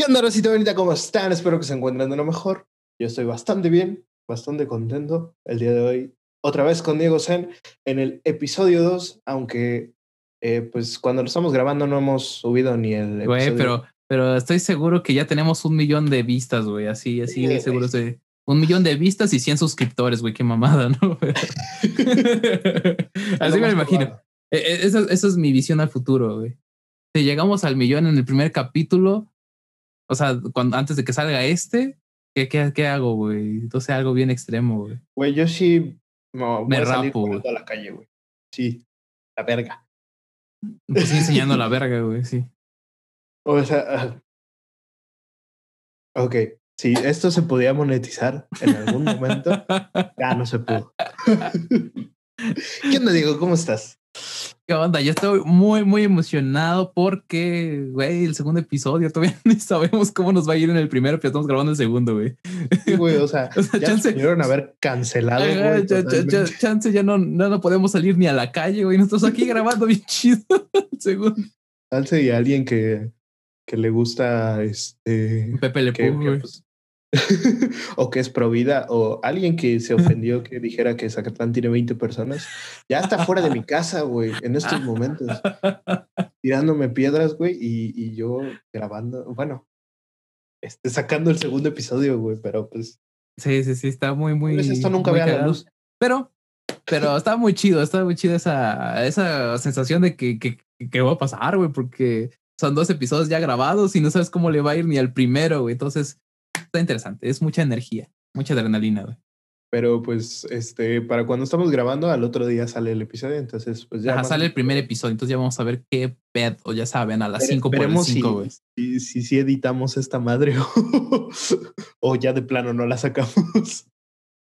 ¿Qué onda, Rosita Bonita? ¿Cómo están? Espero que se encuentren de lo mejor. Yo estoy bastante bien, bastante contento el día de hoy. Otra vez con Diego Zen en el episodio 2, aunque eh, pues cuando lo estamos grabando no hemos subido ni el Güey, episodio. pero, pero estoy seguro que ya tenemos un millón de vistas, güey. Así, así, Sí, güey. seguro estoy. Un millón de vistas y 100 suscriptores, güey. Qué mamada, ¿no? así me lo imagino. Eh, eh, Esa, esa es mi visión al futuro, güey. Si llegamos al millón en el primer capítulo, o sea, cuando, antes de que salga este, ¿qué, qué, qué hago, güey? Entonces algo bien extremo, güey. Güey, yo sí me, rapo, güey. a la calle, güey. Sí, la verga. Pues sí, enseñando la verga, güey, sí. O sea, ah. ok, si esto se podía monetizar en algún momento, ya no se pudo. ¿Qué onda, Diego? ¿Cómo estás? ¿Qué onda? Yo estoy muy, muy emocionado porque, güey, el segundo episodio todavía ni sabemos cómo nos va a ir en el primero, pero estamos grabando el segundo, güey. Sí, güey, o sea, O sea, ya chance- pudieron haber cancelado, Ajá, ya- chance ya no, no, no podemos salir ni a la calle, güey. Nosotros aquí grabando bien chido el segundo. Chance y alguien que, que le gusta, este... Pepe Le que- que, pues, o que es pro vida, o alguien que se ofendió que dijera que Zacatlán tiene 20 personas, ya está fuera de mi casa, güey, en estos momentos, tirándome piedras, güey, y, y yo grabando, bueno, este, sacando el segundo episodio, güey, pero pues, Sí, sí, sí, está muy, muy. pues esto nunca vea la luz. Pero, pero está muy chido, está muy chido esa, esa sensación de que, que, que va a pasar, güey, porque son dos episodios ya grabados y no sabes cómo le va a ir ni al primero, güey. Entonces, está interesante, es mucha energía, mucha adrenalina, güey. Pero pues, este, para cuando estamos grabando, al otro día sale el episodio, entonces, pues ya. Ajá, más sale el primer episodio, entonces ya vamos a ver qué pedo, ya saben, a las Vere- 5 por veremos 5, güey. si, si, si editamos esta madre o, o ya de plano no la sacamos.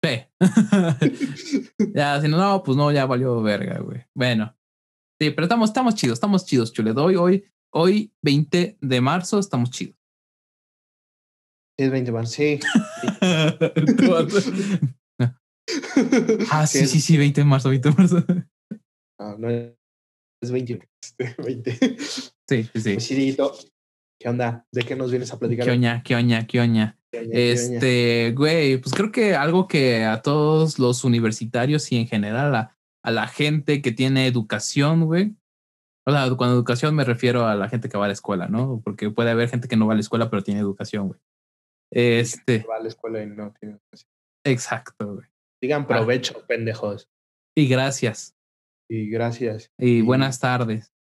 Sí. ya, si no, no, pues no, ya valió verga, güey. Bueno. Sí, pero estamos, estamos chidos, estamos chidos, chule. Hoy, hoy, hoy, 20 de marzo, estamos chidos. Es 20 más, sí. ah, sí, sí, sí, 20 de marzo, 20 de marzo. No, no es 20. este, 20. Sí, sí, sí. Pues, ¿qué onda? ¿De qué nos vienes a platicar? ¿Qué oña, qué oña, qué oña? ¿Qué oña, qué oña? Este, güey, pues creo que algo que a todos los universitarios y en general a, a la gente que tiene educación, güey. O sea, cuando educación me refiero a la gente que va a la escuela, ¿no? Porque puede haber gente que no va a la escuela pero tiene educación, güey. Este, Va a la escuela y no tiene educación. exacto, güey. Digan provecho, pendejos. Y gracias. Y gracias. Y Y- buenas tardes.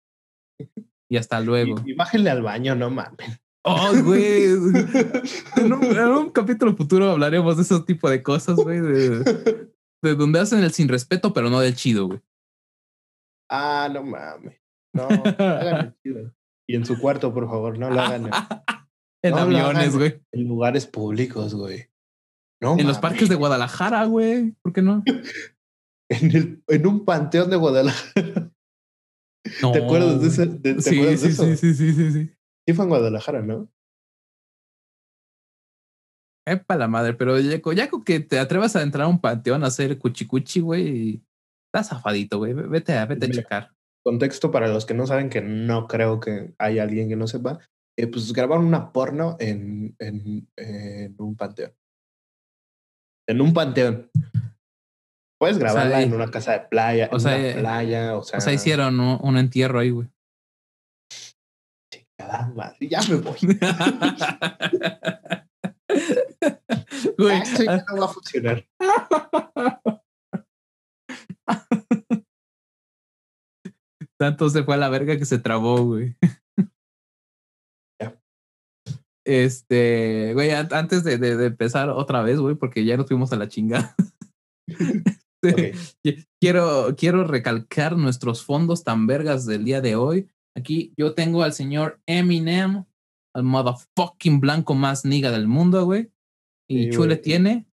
Y hasta luego. Y, y bájenle al baño, no mames. Oh, güey. En un, en un capítulo futuro hablaremos de ese tipo de cosas, güey. De, de donde hacen el sin respeto, pero no del chido, güey. ah, no mames. No, hagan el chido. Y en su cuarto, por favor, no lo hagan en, No aviones, güey. en lugares públicos, güey. No, En los parques de Guadalajara, güey. ¿Por qué no? En, el, en un panteón de Guadalajara. No. ¿Te acuerdas de, ese, de- ¿te Sí, acuerdas de sí, eso? sí, sí, sí, sí, sí. Sí fue en Guadalajara, ¿no? Epa la madre, pero ya, co- ya con que te atrevas a entrar a un panteón a hacer cuchicuchi, güey. Estás zafadito, güey. Vete a, vete a Mira. checar. Contexto para los que no saben, que no creo que haya alguien que no sepa. Eh, pues grabaron una porno en, en, en un panteón. En un panteón. Puedes grabarla en una casa de playa, o en sea, una playa, o sea. O sea, hicieron un, un entierro ahí, güey. chingada madre, Ya me voy. Güey, Esto ya no va a funcionar. Tanto se fue a la verga que se trabó, güey. Este, güey, an- antes de, de- de empezar otra vez, güey, porque ya nos fuimos a la chingada. Este, Quiero, quiero recalcar nuestros fondos tan vergas del día de hoy. Aquí yo tengo al señor Eminem, al motherfucking blanco más niga del mundo, güey. Y Sí, Chule güey. tiene.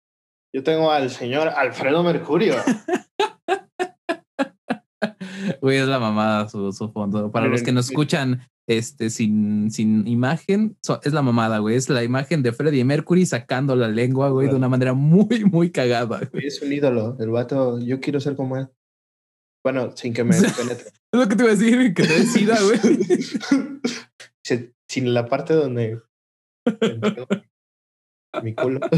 Yo tengo al señor Alfredo Mercurio. Güey, es la mamada su, su fondo. Para los que nos escuchan este, sin, sin imagen, so- es la mamada, güey. Es la imagen de Freddie Mercury sacando la lengua, güey, de una manera muy, muy cagada. güey. Es un ídolo. El vato, yo quiero ser como él. Bueno, sin que me penetre. Es lo que te iba a decir, que te decida, güey. Sin la parte donde Mi culo.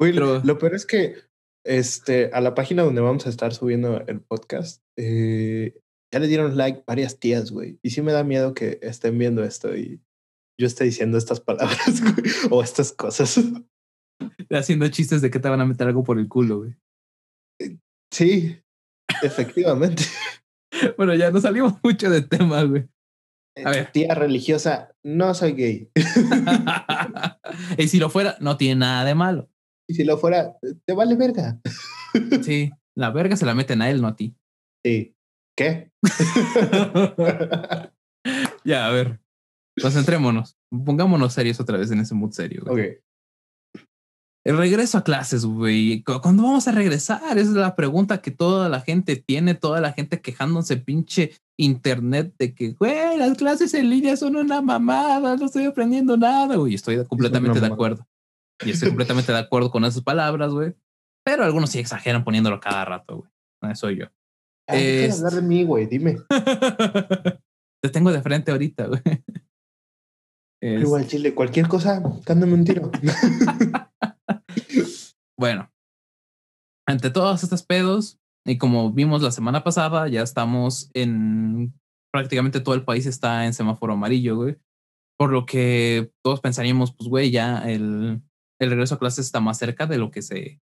Güey, Pero- lo peor es que este, a la página donde vamos a estar subiendo el podcast, eh, ya le dieron like varias tías, güey. Y sí me da miedo que estén viendo esto y yo esté diciendo estas palabras güey, o estas cosas. Haciendo chistes de que te van a meter algo por el culo, güey. Sí, efectivamente. Bueno, ya no salimos mucho de tema, güey. A ver. Tía religiosa, no soy gay. y si lo fuera, no tiene nada de malo. Y si lo fuera, te vale verga. Sí, la verga se la meten a él, no a ti. Sí. ¿Qué? ya, a ver. Concentrémonos. Pongámonos serios otra vez en ese mood serio. güey. ok. El regreso a clases, güey. ¿Cu- ¿Cuándo vamos a regresar? Esa es la pregunta que toda la gente tiene, toda la gente quejándose pinche internet de que, güey, las clases en línea son una mamada, no estoy aprendiendo nada, güey. Estoy completamente de acuerdo. Y estoy completamente de acuerdo con esas palabras, güey. Pero algunos sí exageran poniéndolo cada rato, güey. Ah, Soy yo. Ay, deja de Es- hablar de mí, güey, dime. Te tengo de frente ahorita, güey. Es- Igual, Chile, cualquier cosa, cándame un tiro. Bueno, ante todos estos pedos, y como vimos la semana pasada, ya estamos en prácticamente todo el país está en semáforo amarillo, güey. Por lo que todos pensaríamos, pues, güey, ya el, el regreso a clases está más cerca de lo que se,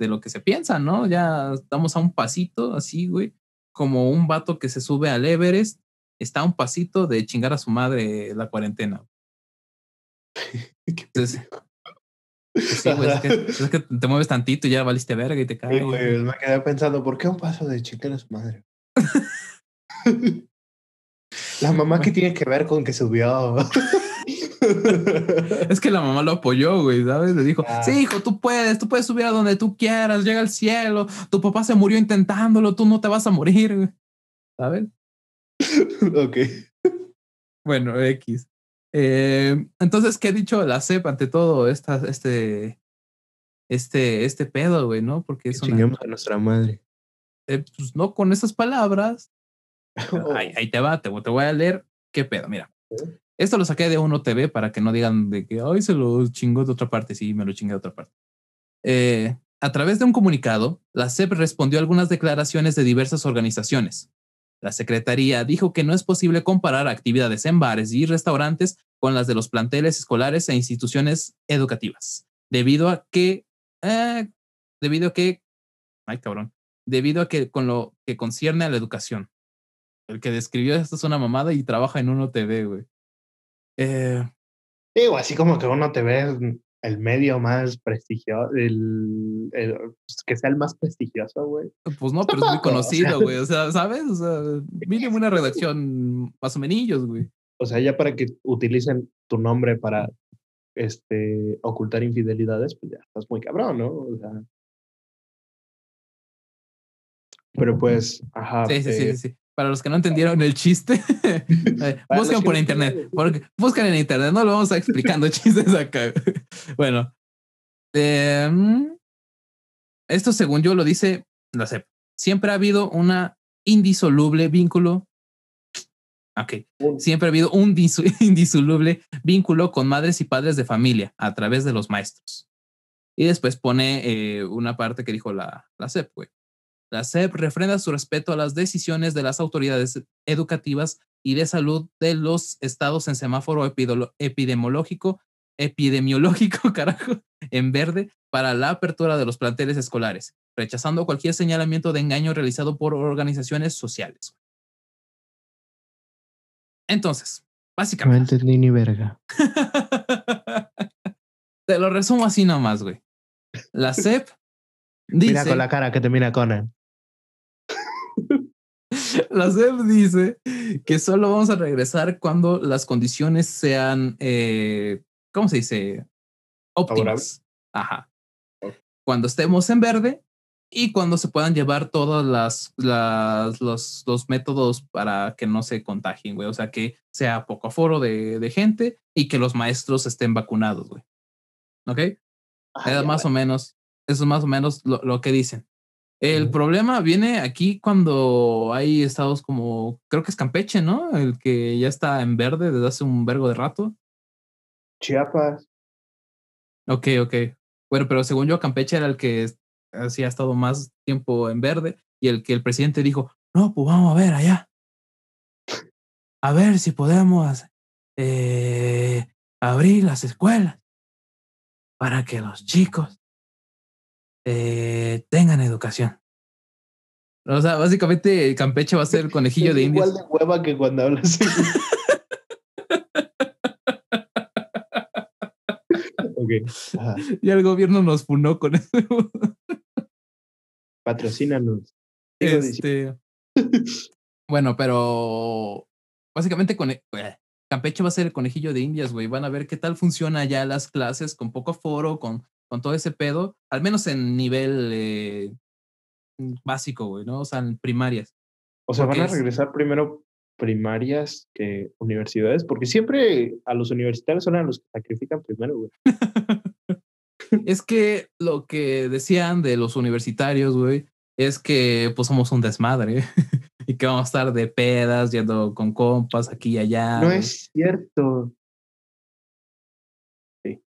de lo que se piensa, ¿no? Ya estamos a un pasito, así, güey, como un vato que se sube al Everest, está a un pasito de chingar a su madre la cuarentena. Entonces, pues sí, güey, es que, es que te mueves tantito y ya valiste verga y te Sí, caes. güey, me quedé pensando, ¿por qué un paso de chica a su madre? La mamá que tiene que ver con que subió. Es que la mamá lo apoyó, güey, ¿sabes? Le dijo, Ah. sí, hijo, tú puedes, tú puedes subir a donde tú quieras, llega al cielo, tu papá se murió intentándolo, tú no te vas a morir, güey. ¿Sabes? ok. Bueno, X. Eh, entonces, ¿qué ha dicho la CEP ante todo esta, este, este, este pedo, güey, no? Porque es una, a nuestra madre. eh, pues no con esas palabras, Oh, Ahí, ahí te va, te, te voy a leer qué pedo. Mira. Esto lo saqué de Uno TV para que no digan de que ay se lo chingó de otra parte. Sí, me lo chingué de otra parte. Eh, a través de un comunicado, la SEP respondió a algunas declaraciones de diversas organizaciones. La Secretaría dijo que no es posible comparar actividades en bares y restaurantes con las de los planteles escolares e instituciones educativas, debido a que, eh, debido a que, ay cabrón, debido a que con lo que concierne a la educación. El que describió esto es una mamada y trabaja en Uno TV, güey. Eh, Digo, así como que uno te ve el medio más prestigioso, el, el- pues, que sea el más prestigioso, güey. pues no, pero es muy conocido, güey. O sea, ¿sabes? O sea, mínimo una redacción más o menos, güey. O sea, ya para que utilicen tu nombre para este ocultar infidelidades, pues ya estás muy cabrón, ¿no? O sea. Pero pues, ajá. Sí, sí, sí, eh, sí, sí. Para los que no entendieron el chiste, eh, que por internet. Porque, buscan en internet, no lo vamos a explicando chistes acá. bueno, eh, mm, esto según yo lo dice la CEP. Siempre ha habido una indisoluble vínculo. Ok. Siempre ha habido un indisoluble vínculo con madres y padres de familia a través de los maestros. Y después pone eh, una parte que dijo la, la SEP, güey. La SEP refrenda su respeto a las decisiones de las autoridades educativas y de salud de los estados en semáforo epidemiológico, epidemiológico, carajo, en verde para la apertura de los planteles escolares, rechazando cualquier señalamiento de engaño realizado por organizaciones sociales. Entonces, No básicamente, entendí ni verga. te lo resumo así nomás, güey. La SEP dice, Mira con la cara que te mira Conan. la SEP dice que solo vamos a regresar cuando las condiciones sean, eh, ¿cómo se dice? Óptimas. Ajá. Cuando estemos en verde y cuando se puedan llevar todos las, las, los, los métodos para que no se contagien, güey. O sea, que sea poco aforo de, de gente y que los maestros estén vacunados, güey. ¿Ok? Ya más o menos, eso es más o menos lo, lo que dicen. El problema viene aquí cuando hay estados como, creo que es Campeche, ¿no? El que ya está en verde desde hace un vergo de rato. Chiapas. Ok, ok. Bueno, pero según yo, Campeche era el que así ha estado más tiempo en verde y el que el presidente dijo, no, pues vamos a ver allá. A ver si podemos eh, abrir las escuelas para que los chicos eh, tengan educación. O sea, básicamente Campeche va a ser el conejillo de Indias. Igual de hueva que cuando hablas. okay. Y el gobierno nos funó con eso. Patrocínanos. Este, bueno, pero básicamente con, Campeche va a ser el conejillo de Indias, güey. Van a ver qué tal funciona ya las clases con poco foro, con, con todo ese pedo, al menos en nivel eh, básico, güey, ¿no? O sea, en primarias. O sea, van a regresar primero primarias que universidades, porque siempre a los universitarios son a los que sacrifican primero, güey. es que lo que decían de los universitarios, güey, es que pues somos un desmadre y que vamos a estar de pedas, yendo con compas aquí y allá. No es cierto. Sí.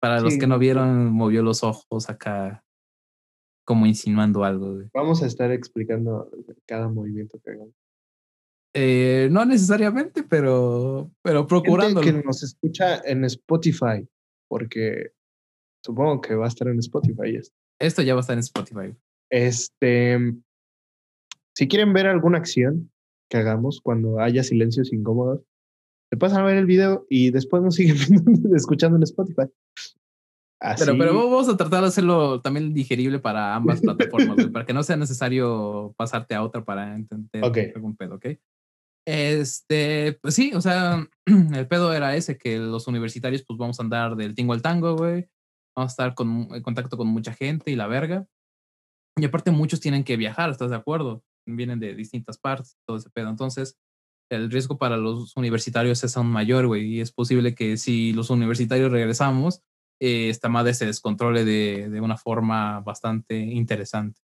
Para los que no vieron, movió los ojos acá como insinuando algo. Vamos a estar explicando cada movimiento que hagamos. Eh, no necesariamente, pero, pero procurando. que nos escucha en Spotify, porque supongo que va a estar en Spotify esto. Esto ya va a estar en Spotify. Este, si quieren ver alguna acción que hagamos cuando haya silencios incómodos, se pasan a ver el video y después nos siguen escuchando en Spotify. Pero, pero vamos a tratar de hacerlo también digerible para ambas plataformas, para que no sea necesario pasarte a otra para entender algún pedo, ¿ok? Este, pues sí, o sea, el pedo era ese, que los universitarios pues vamos a andar del tingo al tango, güey. Vamos a estar con, en contacto con mucha gente y la verga. Y aparte muchos tienen que viajar, ¿estás de acuerdo? Vienen de distintas partes, todo ese pedo. Entonces, el riesgo para los universitarios es aún mayor, güey. Y es posible que si los universitarios regresamos, eh, esta madre se descontrole de, de una forma bastante interesante.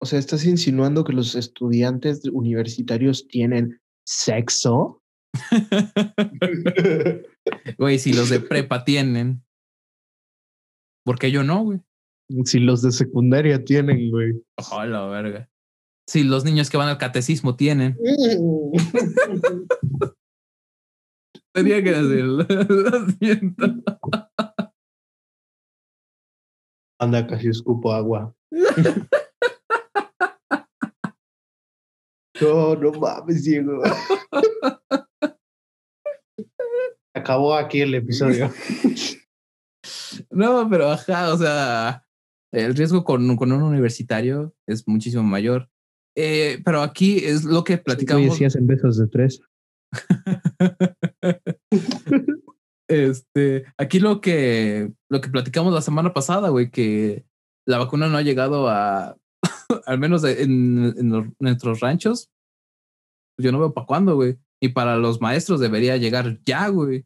O sea, ¿estás insinuando que los estudiantes universitarios tienen sexo? Güey, si los de prepa tienen, porque yo no, güey. Si los de secundaria tienen, güey. Ojalá, la verga. Si los niños que van al catecismo tienen. Tenía que decirlo. Lo siento. Anda, casi escupo agua. no, no mames, Diego. Acabó aquí el episodio. No, pero ajá, o sea, el riesgo con, con un universitario es muchísimo mayor. Eh, pero aquí es lo que platicamos. decías en besos de tres. este, aquí lo que, lo que platicamos la semana pasada, güey, que la vacuna no ha llegado a, al menos en, en, nuestros ranchos. Yo no veo para cuándo, güey. Y para los maestros debería llegar ya, güey.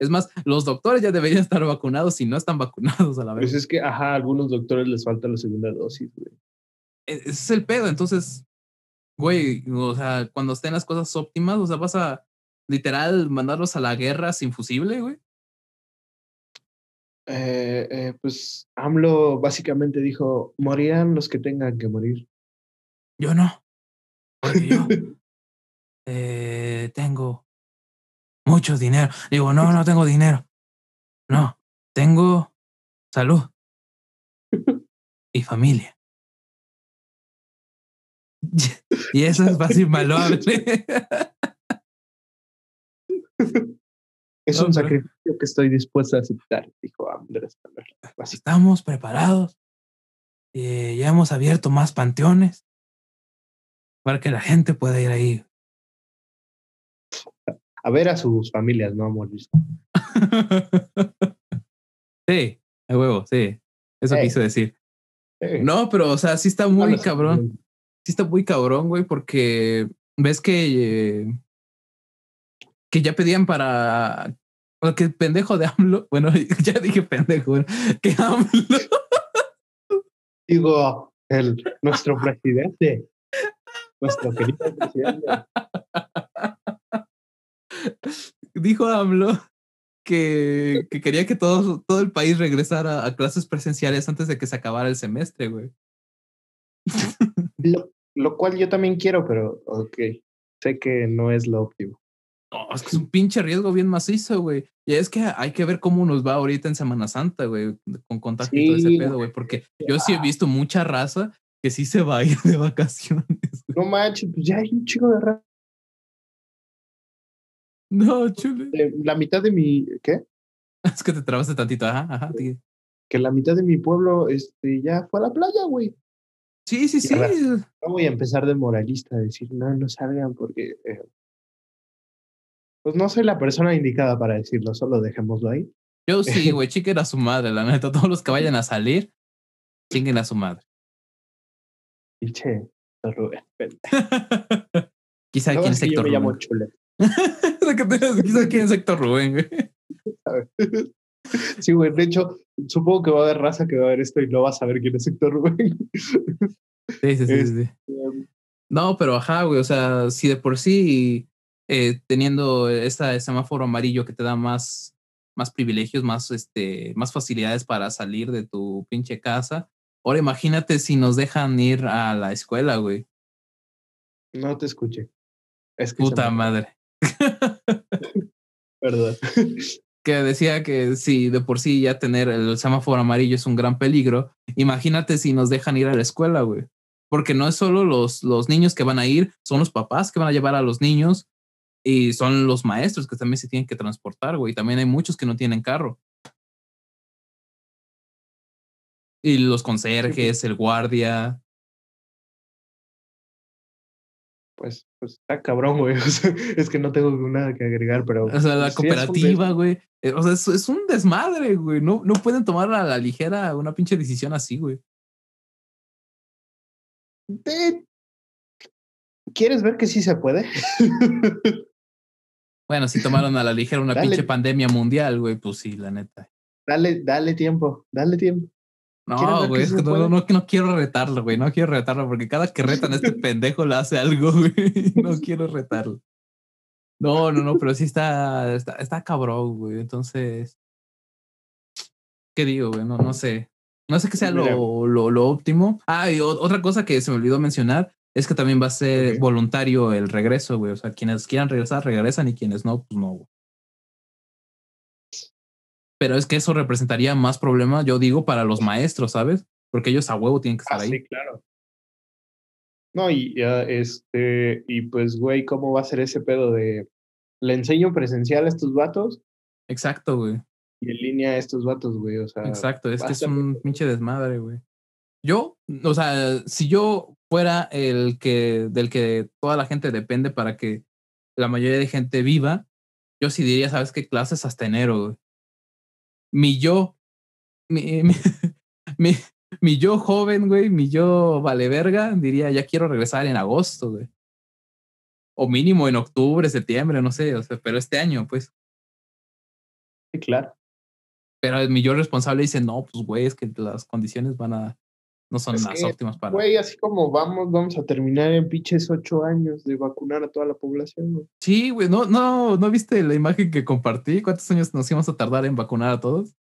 Es más, los doctores ya deberían estar vacunados si no están vacunados a la vez. Pues es que, ajá, a algunos doctores les falta la segunda dosis, güey. E, ese es el pedo, entonces, güey, o sea, cuando estén las cosas óptimas, o sea, vas a literal mandarlos a la guerra sin fusible, güey. Eh, eh, pues AMLO básicamente dijo, morirán los que tengan que morir. Yo no, porque yo eh, tengo mucho dinero. Digo, no, no tengo dinero. No, tengo salud y familia. Y eso es fácil malable. Es un sacrificio que estoy dispuesto a aceptar, dijo Andrés. Estamos preparados. Eh, ya hemos abierto más panteones para que la gente pueda ir ahí. A ver a sus familias, no a morir. sí, a huevo, sí. Eso quise decir. No, pero, o sea, sí está muy cabrón. Sí está muy cabrón, güey, porque ves que eh, que ya pedían para que pendejo de AMLO, bueno, ya dije pendejo, que AMLO Digo, el, nuestro presidente. Nuestro querido presidente. Dijo AMLO que, que quería que todo, todo el país regresara a clases presenciales antes de que se acabara el semestre, güey. Lo, lo cual yo también quiero, pero ok. Sé que no es lo óptimo. No, es que es un pinche riesgo bien macizo, güey. Y es que hay que ver cómo nos va ahorita en Semana Santa, güey, con contagio y todo ese Sí, pedo, güey, porque yo sí he visto mucha raza que sí se va a ir de vacaciones. güey. No manches, pues ya hay un chico de raza. No, chule. La mitad de mi. ¿Qué? Es que te trabaste tantito, ajá, ajá. sí. Que la mitad de mi pueblo este, ya fue a la playa, güey. Sí, sí, sí. No voy a empezar de moralista a decir, no, no salgan porque. eh, pues no soy la persona indicada para decirlo, solo dejémoslo ahí. Yo sí, güey, chiquen a su madre, la neta. Todos los que vayan a salir, chinguen a su madre. Y che, Rubén. Quizá No, aquí en yo sector llamo. Chule. Quizá aquí en sector Rubén, güey. Sí, güey, de hecho, supongo que va a haber raza que va a ver esto y no va a saber quién es Héctor Rubén. Sí, sí, sí, Es- sí. No, pero ajá, güey, o sea, si de por sí eh, teniendo esta semáforo amarillo que te da más, más privilegios, más, este, más facilidades para salir de tu pinche casa, ahora imagínate si nos dejan ir a la escuela, güey. No te escuché. Es que se Puta madre. Perdón. Que decía que si de por sí ya tener el semáforo amarillo es un gran peligro, imagínate si nos dejan ir a la escuela, güey. Porque no es solo los, los niños que van a ir, son los papás que van a llevar a los niños y son los maestros que también se tienen que transportar, güey. También hay muchos que no tienen carro. Y los conserjes, el guardia. Pues, pues está cabrón, güey. O sea, es que no tengo nada que agregar, pero. O sea, la sí es un des- cooperativa, güey. Eh, O sea, es, es un desmadre, güey. No, no pueden tomar a la ligera una pinche decisión así, güey. Te- ¿Quieres ver que sí se puede? Bueno, si tomaron a la ligera una Dale. pinche pandemia mundial, güey, pues sí, la neta. dale, dale tiempo, dale tiempo. ¿Quieres No, güey, es que no, no, no quiero retarlo, güey, no quiero retarlo porque cada que retan a este pendejo le hace algo, güey. No quiero retarlo. No, no, no, pero sí está, está, está cabrón, güey. Entonces, ¿qué digo, güey? No, no sé. No sé qué sea lo, lo, lo óptimo. Ah, y otra cosa que se me olvidó mencionar es que también va a ser voluntario el regreso, güey. O sea, quienes quieran regresar, regresan y quienes no, pues no, güey. Pero es que eso representaría más problema, yo digo, para los maestros, ¿sabes? Porque ellos a huevo tienen que estar Ah, ahí. sí, claro. No, y ya, este, y pues, güey, ¿cómo va a ser ese pedo de le enseño presencial a estos vatos Exacto, güey. y en línea a estos vatos, güey? O sea, Exacto, es que es un pinche desmadre, güey. Yo, o sea, si yo fuera el que, del que toda la gente depende para que la mayoría de gente viva, yo sí diría, ¿sabes qué? Clases hasta enero, güey. Mi yo, mi, mi, mi, mi yo joven, güey, mi yo vale verga, diría, ya quiero regresar en agosto, güey. O mínimo en octubre, septiembre, no sé, o sea, pero este año, pues. Sí, claro. Pero mi yo responsable dice, no, pues, güey, es que las condiciones van a, no son Es las que, óptimas para... Güey, así como vamos, vamos a terminar en pinches ocho años de vacunar a toda la población, güey. Sí, güey, no, no, ¿no viste la imagen que compartí? ¿Cuántos años nos íbamos a tardar en vacunar a todos?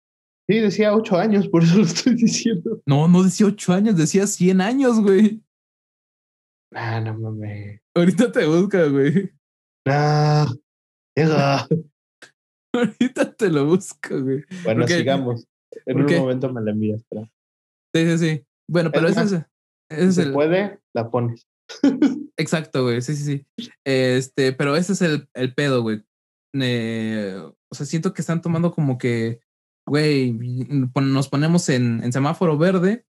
Sí, decía ocho años, por eso lo estoy diciendo. No, no decía ocho años, decía 100 años, güey. Ah, no mames. Ahorita te busca, güey. Ah, llega. Ahorita te lo busco, güey. Bueno, sigamos. En ¿Por un momento me la envías, pero Sí, sí, sí. Bueno, pero Es ese es, más, ese es si el... se puede, la pones. Exacto, güey. Sí, sí, sí. Este, pero ese es el, el pedo, güey. Eh, o sea, siento que están tomando como que, güey, pon- nos ponemos en, en semáforo verde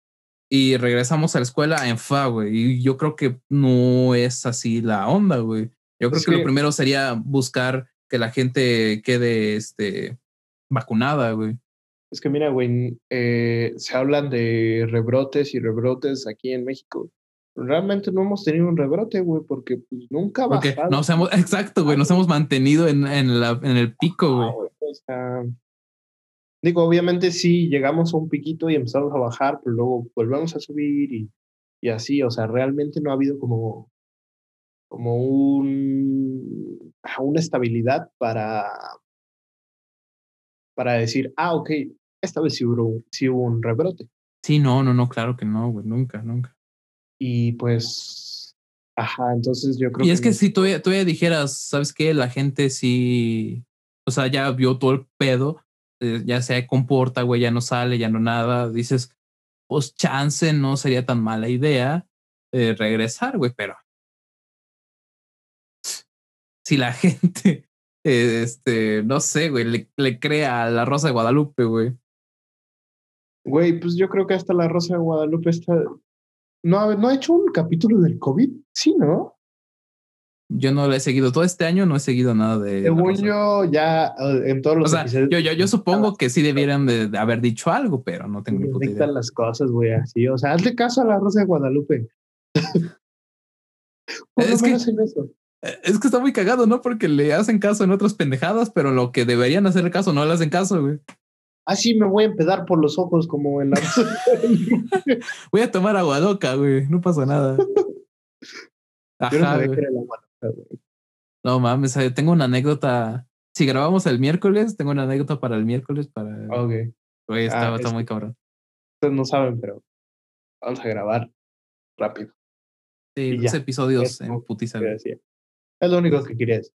y regresamos a la escuela en fa, güey. Y yo creo que no es así la onda, güey. Yo creo que, lo primero sería buscar que la gente quede, este, vacunada, güey. Es que mira, güey, eh, se hablan de rebrotes y rebrotes aquí en México. Realmente no hemos tenido un rebrote, güey, porque pues, nunca bajado. nos hemos, exacto, güey, nos hemos mantenido en, en, la, en el pico, güey. Güey, o sea, Digo, obviamente sí, llegamos a un piquito y empezamos a bajar, pero luego volvemos a subir y, y así, o sea, realmente no ha habido como, como un, ah, una estabilidad para, para decir, ah, ok, esta vez sí hubo, sí hubo un rebrote. Sí, no, no, no, claro que no, güey, nunca, nunca. Y pues, ajá, entonces yo creo Y que. es que no- si tú ya dijeras, ¿sabes qué? La gente sí, o sea, ya vio todo el pedo, eh, ya se comporta, güey, ya no sale, ya no nada, dices, pues chance no sería tan mala idea eh, regresar, güey, pero si la gente, eh, este, no sé, güey, le, le crea a la Rosa de Guadalupe, güey. Güey, pues yo creo que hasta la Rosa de Guadalupe está. No, ha- no ha hecho un capítulo del COVID, sí, ¿no? Yo no lo he seguido todo este año, no he seguido nada de. Según yo, ya eh, en todos O los sea, episodios. yo, yo, yo supongo que sí debieran de, de haber dicho algo, pero no tengo ni puta idea. dictan las cosas, güey, así. O sea, hazle caso a la Rosa de Guadalupe. Es que- eso. Eh, Es que está muy cagado, ¿no? Porque le hacen caso en otras pendejadas, pero lo que deberían hacer caso no le hacen caso, güey. Ah, sí, me voy a empedar por los ojos como en la. Voy a tomar agua loca, güey. No pasa nada. No güey. mames, eh, tengo una anécdota. Si grabamos el miércoles, tengo una anécdota para el miércoles para. Ok. Güey, está, Ah, está es muy cabrón. Ustedes no saben, pero vamos a grabar rápido. Sí, y dos ya. episodios Es en putiza. Es lo único que quería decir.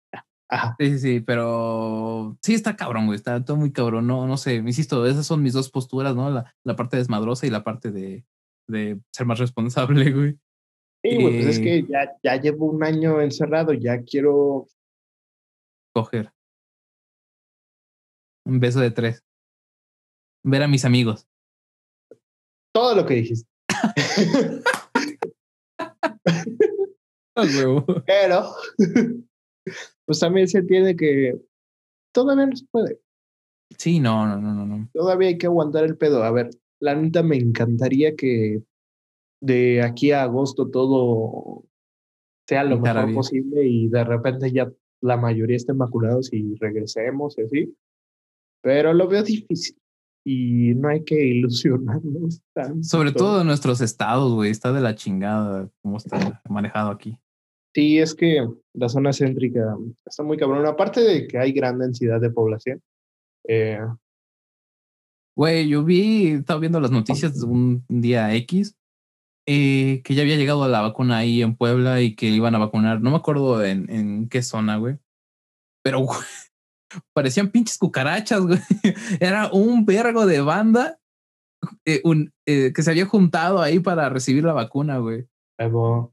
Ajá. Sí, sí, sí, pero sí está cabrón, güey. Está todo muy cabrón. No, no sé, insisto, esas son mis dos posturas, ¿no? La, la parte desmadrosa y la parte de, de ser más responsable, güey. Sí, güey, pues es Eh. que ya, ya llevo un año encerrado, ya quiero. Coger. Un beso de tres. Ver a mis amigos. Todo lo que dijiste. Pero, pues también se entiende que todavía no se puede. Sí, no, no, no, no, no. Todavía hay que aguantar el pedo. A ver, la neta me encantaría que de aquí a agosto todo sea lo mejor bien. posible y de repente ya la mayoría estén vacunados y regresemos y así. Pero lo veo difícil y no hay que ilusionarnos tanto. Sobre todo en nuestros estados, güey. Está de la chingada cómo está manejado aquí. Sí, es que la zona céntrica está muy cabrón. Aparte de que hay gran densidad de población. eh, Güey, yo vi, estaba viendo las noticias de un día X, eh, que ya había llegado la vacuna ahí en Puebla y que iban a vacunar, no me acuerdo en, qué zona, güey. Pero, parecían pinches cucarachas, güey. Era un vergo de banda eh, que se había juntado ahí para recibir la vacuna, güey.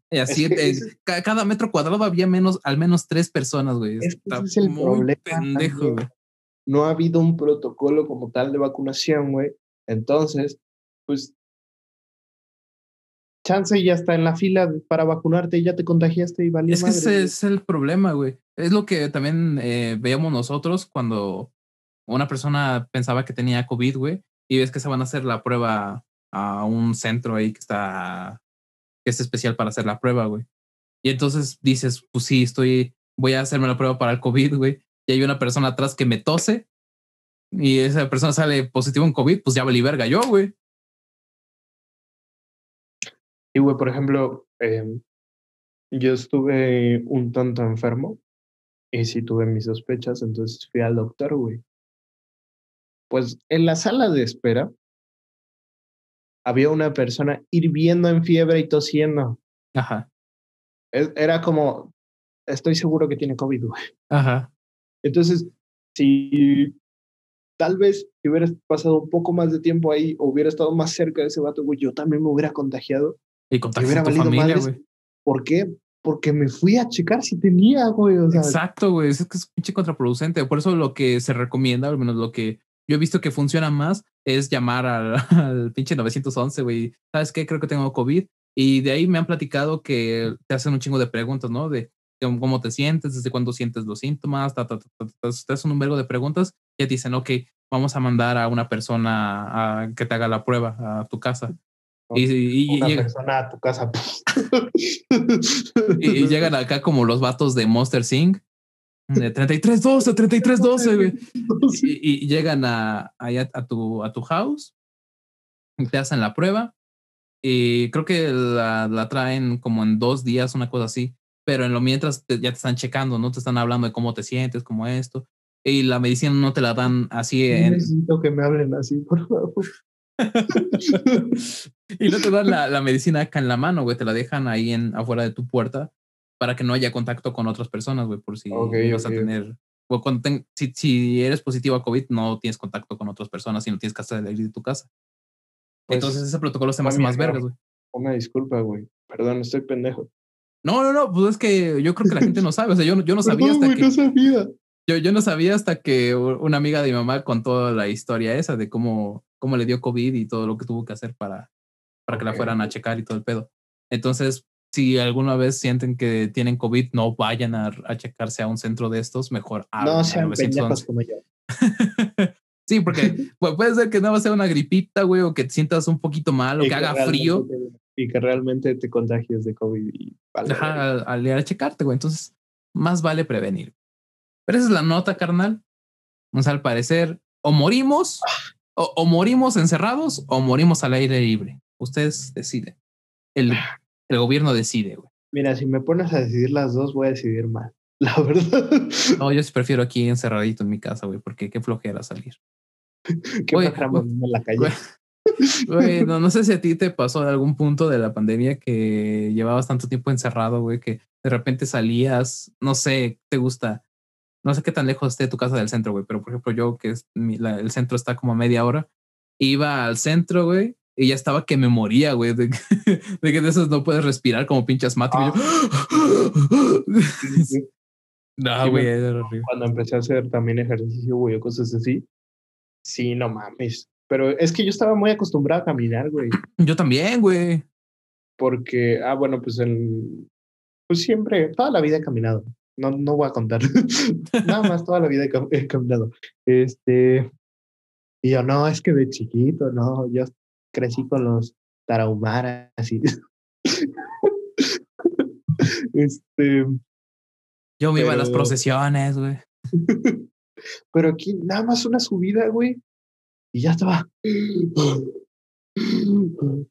Y así, que eh, cada metro cuadrado había menos, al menos tres personas, güey. Está ese es el muy problema pendejo, güey. no ha habido un protocolo como tal de vacunación, güey. Entonces, pues, chance ya está en la fila para vacunarte y ya te contagiaste y valió Es que madre, ese güey. es el problema, güey. Es lo que también eh, veíamos nosotros cuando una persona pensaba que tenía COVID, güey, y ves que se van a hacer la prueba a un centro ahí que está, que es especial para hacer la prueba, güey. Y entonces dices, pues sí, estoy, voy a hacerme la prueba para el COVID, güey. Y hay una persona atrás que me tose y esa persona sale positivo en COVID, pues ya valí verga yo, güey. Y, güey, por ejemplo, em, yo estuve un tanto enfermo y sí tuve mis sospechas, entonces fui al doctor, güey. Pues en la sala de espera había una persona hirviendo en fiebre y tosiendo. Ajá, Es- Era como, estoy seguro que tiene COVID, güey. ajá. Entonces, si tal vez si hubieras pasado un poco más de tiempo ahí o hubiera estado más cerca de ese vato, güey, yo también me hubiera contagiado. Y hubiera a tu familia, güey. ¿Por qué? Porque me fui a checar si tenía, güey. O sea, Exacto, güey. Es que es pinche contraproducente. Por eso lo que se recomienda, al menos lo que yo he visto que funciona más, es llamar al, al pinche 911, güey. ¿Sabes qué? Creo que tengo COVID. Y de ahí me han platicado que te hacen un chingo de preguntas, ¿no? De cómo te sientes, desde cuándo sientes los síntomas, ta, ta, ta, te hacen un vergo de preguntas y te dicen, ok, vamos a mandar a una persona a que te haga la prueba a tu casa. ¿no? Y, y- y una llega- persona a tu casa. y- y llegan acá como los vatos de Monster Sync De 3312, 3312, güey. Y, y, llegan a, allá a tu, a tu house, te hacen la prueba y creo que la, la, traen como en dos días, una cosa así. Pero en lo mientras ya te están checando, ¿no? Te están hablando de cómo te sientes, como esto. Y la medicina no te la dan así. En... Necesito que me hablen así, por favor. y no te dan la, la, medicina acá en la mano, güey. Te la dejan ahí en, afuera de tu puerta para que no haya contacto con otras personas, güey, por si vas a tener. O cuando si, si, eres positivo a COVID, no tienes contacto con otras personas y no tienes que salir de tu casa. Pues, Entonces ese protocolo se me hace más vergas, güey. Una disculpa, güey. Perdón, estoy pendejo. No, no, no, pues es que yo creo que la gente no sabe. O sea, yo, yo no sabía hasta que. No sabía. Yo, yo no sabía hasta que una amiga de mi mamá contó la historia esa de cómo, cómo le dio COVID y todo lo que tuvo que hacer para, para que la fueran a checar y todo el pedo. Entonces, si alguna vez sienten que tienen COVID, no vayan a, a checarse a un centro de estos, mejor No sean como yo. sí, porque puede ser que no sea una gripita, güey, o que te sientas un poquito mal, o que, haga frío. y que realmente te contagies de COVID. Y Ajá, al, ir a checarte, güey. Entonces, más vale prevenir. Pero esa es la nota, carnal. O sea, al parecer, o morimos, o, morimos encerrados, o morimos al aire libre. Ustedes deciden. El, el gobierno decide, güey. Mira, si me pones a decidir las dos, voy a decidir mal. La verdad. No, yo sí prefiero aquí encerradito en mi casa, güey, porque qué flojera salir. ¿Qué güey, en la calle? Güey, no, no sé si a ti te pasó en algún punto de la pandemia que llevabas tanto tiempo encerrado, güey, que de repente salías, no sé, te gusta no sé qué tan lejos esté tu casa del centro, güey, pero por ejemplo yo, que es el centro está como a media hora, iba al centro, güey, y ya estaba que me moría, güey, de, que de esos no puedes respirar como pinche asmático. Ah. no, güey, Cuando empecé a hacer también ejercicio, güey, o cosas así, sí, no mames. Pero es que yo estaba muy acostumbrado a caminar, güey. Yo también, güey. Porque, ah, bueno, pues el, pues siempre, toda la vida he caminado no, no voy a contar. Nada más toda la vida he, caminado. Este, y yo, no, es que de chiquito, no, yo crecí con los tarahumaras y este. Yo me iba a las procesiones, güey. pero aquí nada más una subida, güey. Y ya estaba.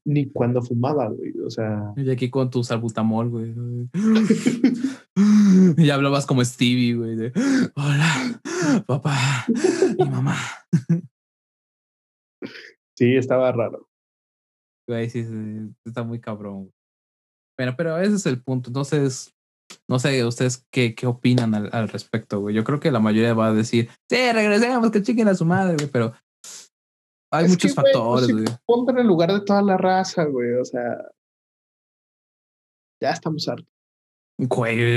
Ni cuando fumaba, güey. O sea. Y aquí con tu salbutamol, güey. y hablabas como Stevie, güey. De, Hola, papá y mamá. Sí, estaba raro. Güey, sí, está muy cabrón. Bueno, pero ese es el punto. Entonces, no sé, ustedes qué, qué opinan al, al respecto, güey. Yo creo que la mayoría va a decir, sí, regresemos, que chiquen a su madre, güey, pero hay muchos factores, güey. ponte en el lugar de toda la raza, güey. O sea, ya estamos hartos. Güey,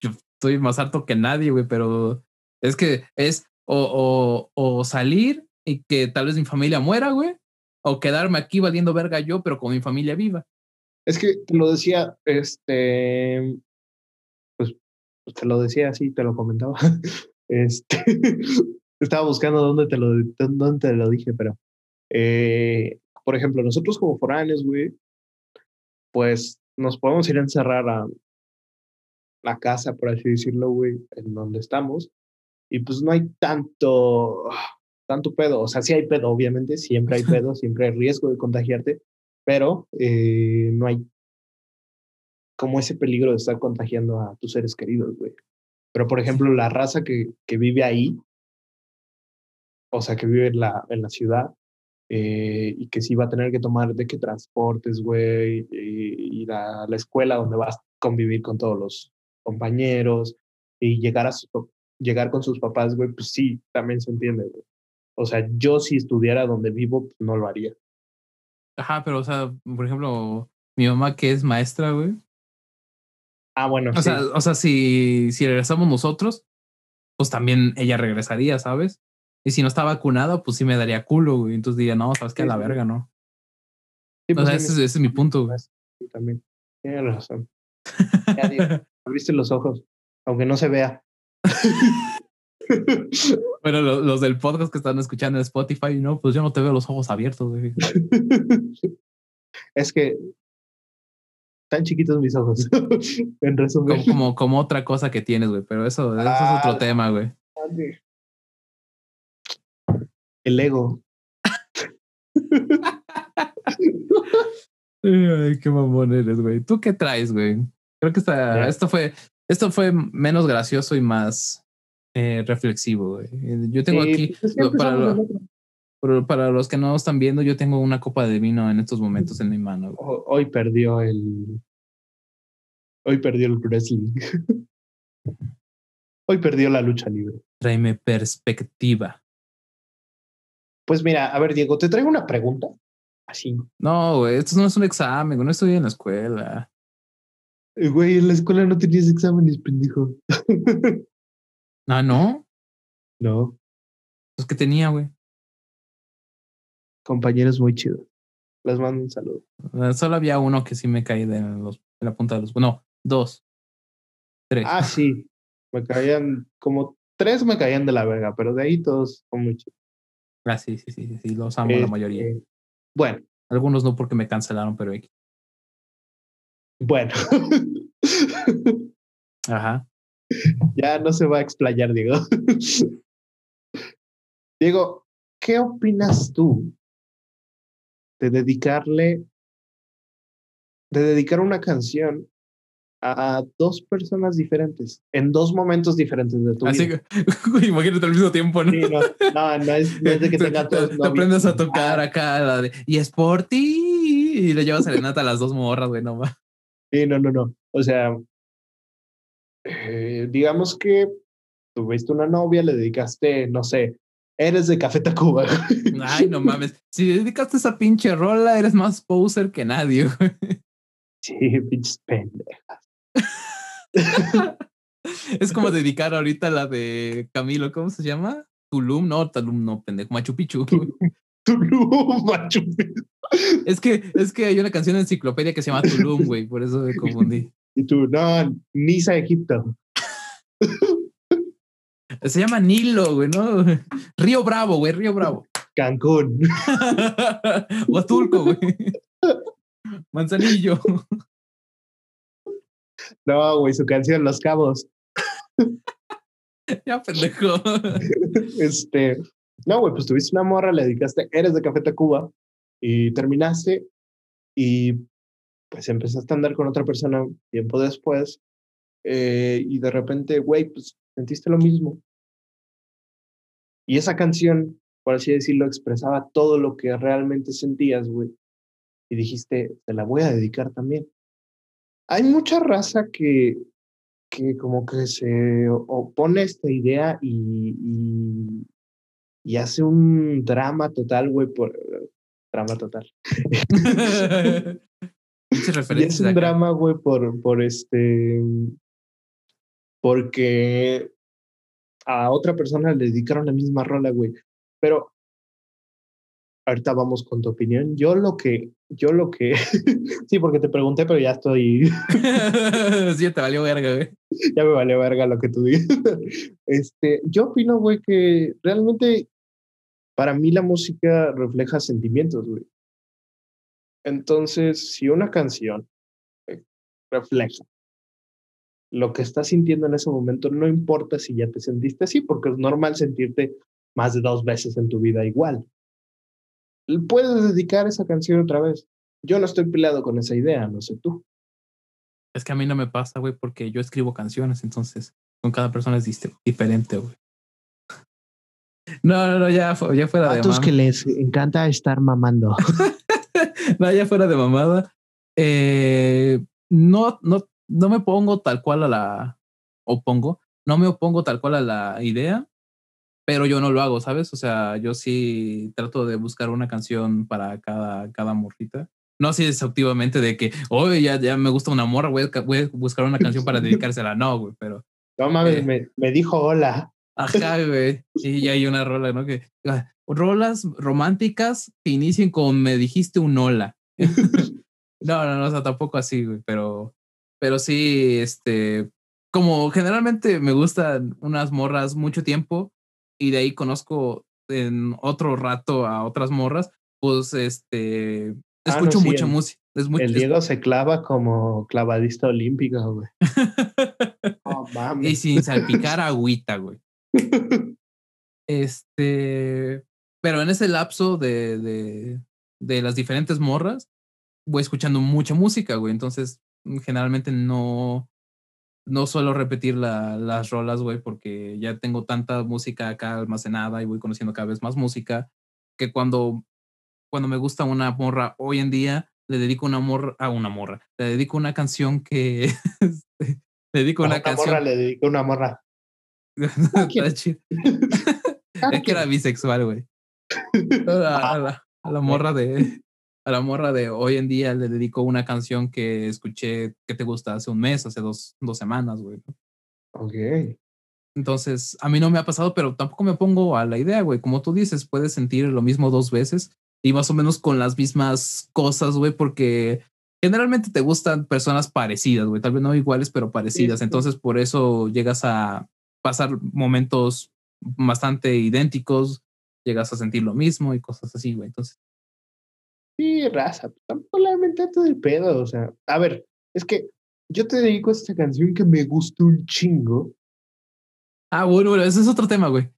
yo, estoy más harto que nadie, güey, pero es que es o, o, o salir y que tal vez mi familia muera, güey, o quedarme aquí valiendo verga yo, pero con mi familia viva. Es que te lo decía, este, pues, pues te lo decía así, te lo comentaba. Este, estaba buscando dónde te lo, dónde te lo dije, pero eh, por ejemplo, nosotros como foráneos, güey, pues nos podemos ir a encerrar a la casa, por así decirlo, güey, en donde estamos, y pues no hay tanto, tanto pedo, o sea, sí hay pedo, obviamente, siempre hay pedo, siempre hay riesgo de contagiarte, pero eh, no hay como ese peligro de estar contagiando a tus seres queridos, güey. Pero, por ejemplo, la raza que, que vive ahí, o sea, que vive en la, en la ciudad, eh, y que sí va a tener que tomar de qué transportes, güey, ir a la escuela donde vas a convivir con todos los compañeros y llegar, a llegar con sus papás, güey, pues sí, también se entiende, güey. O sea, yo si estudiara donde vivo, pues no lo haría. Ajá, pero, o sea, por ejemplo, mi mamá que es maestra, güey. Ah, bueno. O sea, o sea, si, si regresamos nosotros, pues también ella regresaría, ¿sabes? Y si no está vacunado, pues sí me daría culo, güey. Entonces diría, no, sabes que a la verga, ¿no? Sí, pues o sea, ese, es mi punto, güey. Sí, también. Tienes razón. Ya, abriste los ojos, aunque no se vea. bueno, los, del podcast que están escuchando en Spotify, no, pues yo no te veo los ojos abiertos, güey. es que Tan chiquitos mis ojos. en resumen. Como, como, como, otra cosa que tienes, güey. Pero eso, eso es otro Ah, tema, güey. El ego. Ay, qué mamón eres, güey. ¿Tú qué traes, güey? Creo que esta, esto fue, esto fue menos gracioso y más eh, reflexivo, güey. Yo tengo Sí, aquí, pues lo- para, lo- para- los que no están viendo, yo tengo una copa de vino en estos momentos en mi mano. güey. Hoy perdió el. Hoy perdió el wrestling. Hoy perdió la lucha libre. Tráeme perspectiva. Pues mira, a ver, Diego, te traigo una pregunta. Así. No, güey, esto no es un examen, no estoy en la escuela. Eh, Güey, en la escuela no tenías exámenes, pendejo. Ah, no, no, pues que tenía, güey. compañeros muy chidos. Les mando un saludo. Eh, Solo había uno que sí me caí de, los, de la punta de los. No, dos. Tres. Ah, sí. Me caían, como tres me caían de la verga, pero de ahí todos son muy chidos. Ah, sí, sí, sí, sí, los amo la Este, mayoría. Bueno, Algunos no porque me cancelaron, pero bueno. Ajá. Ya no se va a explayar, Diego. Diego, ¿qué opinas tú de dedicarle, de dedicar una canción a dos personas diferentes, en dos momentos diferentes de tu Así vida? que, imagínate al mismo tiempo, ¿no? Sí, no, no, no es, no es de que Te- tenga te- dos te novias. aprendes a tocar acá la de y es por ti y le llevas serenata a las dos morras, güey, no va. Sí, no, no, no. O sea, eh, digamos que tuviste una novia, le dedicaste, no sé, eres de Café Tacuba. Ay, no mames. Si dedicaste esa pinche rola, eres más poser que nadie, sí, pinches pendejas. Es como dedicar ahorita la de Camilo, ¿cómo se llama? Tulum, no, Tulum, no, pendejo, Machu Picchu. Tulum, Machu Picchu. Es que, es que hay una canción en enciclopedia que se llama Tulum, güey, por eso me confundí. Y tú, no, Niza, Egipto. Se llama Nilo, güey, ¿no? Río Bravo, güey, Río Bravo. Cancún. Huatulco, güey. Manzanillo. No, güey, su canción Los Cabos. Ya, pendejo. Este, no, güey, pues tuviste una morra, le dedicaste, eres de Café Tacuba y terminaste y pues empezaste a andar con otra persona tiempo después eh, y de repente, güey, pues sentiste lo mismo. Y esa canción, por así decirlo, expresaba todo lo que realmente sentías, güey. Y dijiste, te la voy a dedicar también. Hay mucha raza que, que como que se opone a esta idea y, y, y hace un drama total, güey, por... Drama total. Y es un acá. drama, güey, por, por este. Porque a otra persona le dedicaron la misma rola, güey. Pero ahorita vamos con tu opinión. Yo lo que, yo lo que, sí, porque te pregunté, pero ya estoy, sí, ya te valió verga, güey. ya me vale verga lo que tú digas. Este, yo opino, güey, que realmente para mí la música refleja sentimientos, güey. Entonces, si una canción eh, refleja lo que estás sintiendo en ese momento, no importa si ya te sentiste así, porque es normal sentirte más de dos veces en tu vida igual. Puedes dedicar esa canción otra vez. Yo no estoy peleado con esa idea, no sé tú. Es que a mí no me pasa, güey, porque yo escribo canciones, entonces con cada persona es diferente, güey. No, no, no, ya, fu- ya fuera de mamada. les encanta estar mamando. no, ya fuera de mamada. Eh, no, no, no me pongo tal cual a la opongo, no me opongo tal cual a la idea, pero yo no lo hago, ¿sabes? O sea, yo sí trato de buscar una canción para cada, cada morrita. No así exhaustivamente de que, oye, ya, ya me gusta una morra, voy a, voy a buscar una canción para dedicársela. No, güey, pero No mames, Eh. me, me dijo hola. Ajá, güey. Y ya hay una rola, ¿no? Que ah, rolas románticas que inicien con me dijiste un hola. no, no, no, o sea, tampoco así, güey, pero, pero sí, este, como generalmente me gustan unas morras mucho tiempo y de ahí conozco en otro rato a otras morras, pues este, Ah, no, Escucho sí, mucha el- música. Es muy, El es- Diego se clava como clavadista olímpico, güey. No y sin salpicar agüita, güey. Este, pero en ese lapso de, de, de las diferentes morras, voy escuchando mucha música, güey. Entonces, mm, generalmente no, no suelo repetir la- las rolas, güey, porque ya tengo tanta música acá almacenada y voy conociendo cada vez más música, que cuando, cuando me gusta una morra hoy en día, le dedico una morra a una morra. Le dedico una canción que... este, le dedico A una una canción morra le dedico una morra. Está chido. Es que era bisexual, güey. A la, a la- a la morra de. A la morra de hoy en día le dedico una canción que escuché que te gusta hace un mes, hace dos, dos semanas, güey. Ok. Entonces, a mí no me ha pasado, pero tampoco me pongo a la idea, güey. Como tú dices, puedes sentir lo mismo dos veces y más o menos con las mismas cosas, güey, porque generalmente te gustan personas parecidas, güey. Tal vez no iguales, pero parecidas. sí. Entonces, por eso llegas a pasar momentos bastante idénticos, llegas a sentir lo mismo y cosas así, güey. Entonces, Sí, raza, tampoco la todo el pedo, o sea, a ver, es que yo te dedico esta canción que me gustó un chingo. ah, bueno, bueno, ese es otro tema, güey.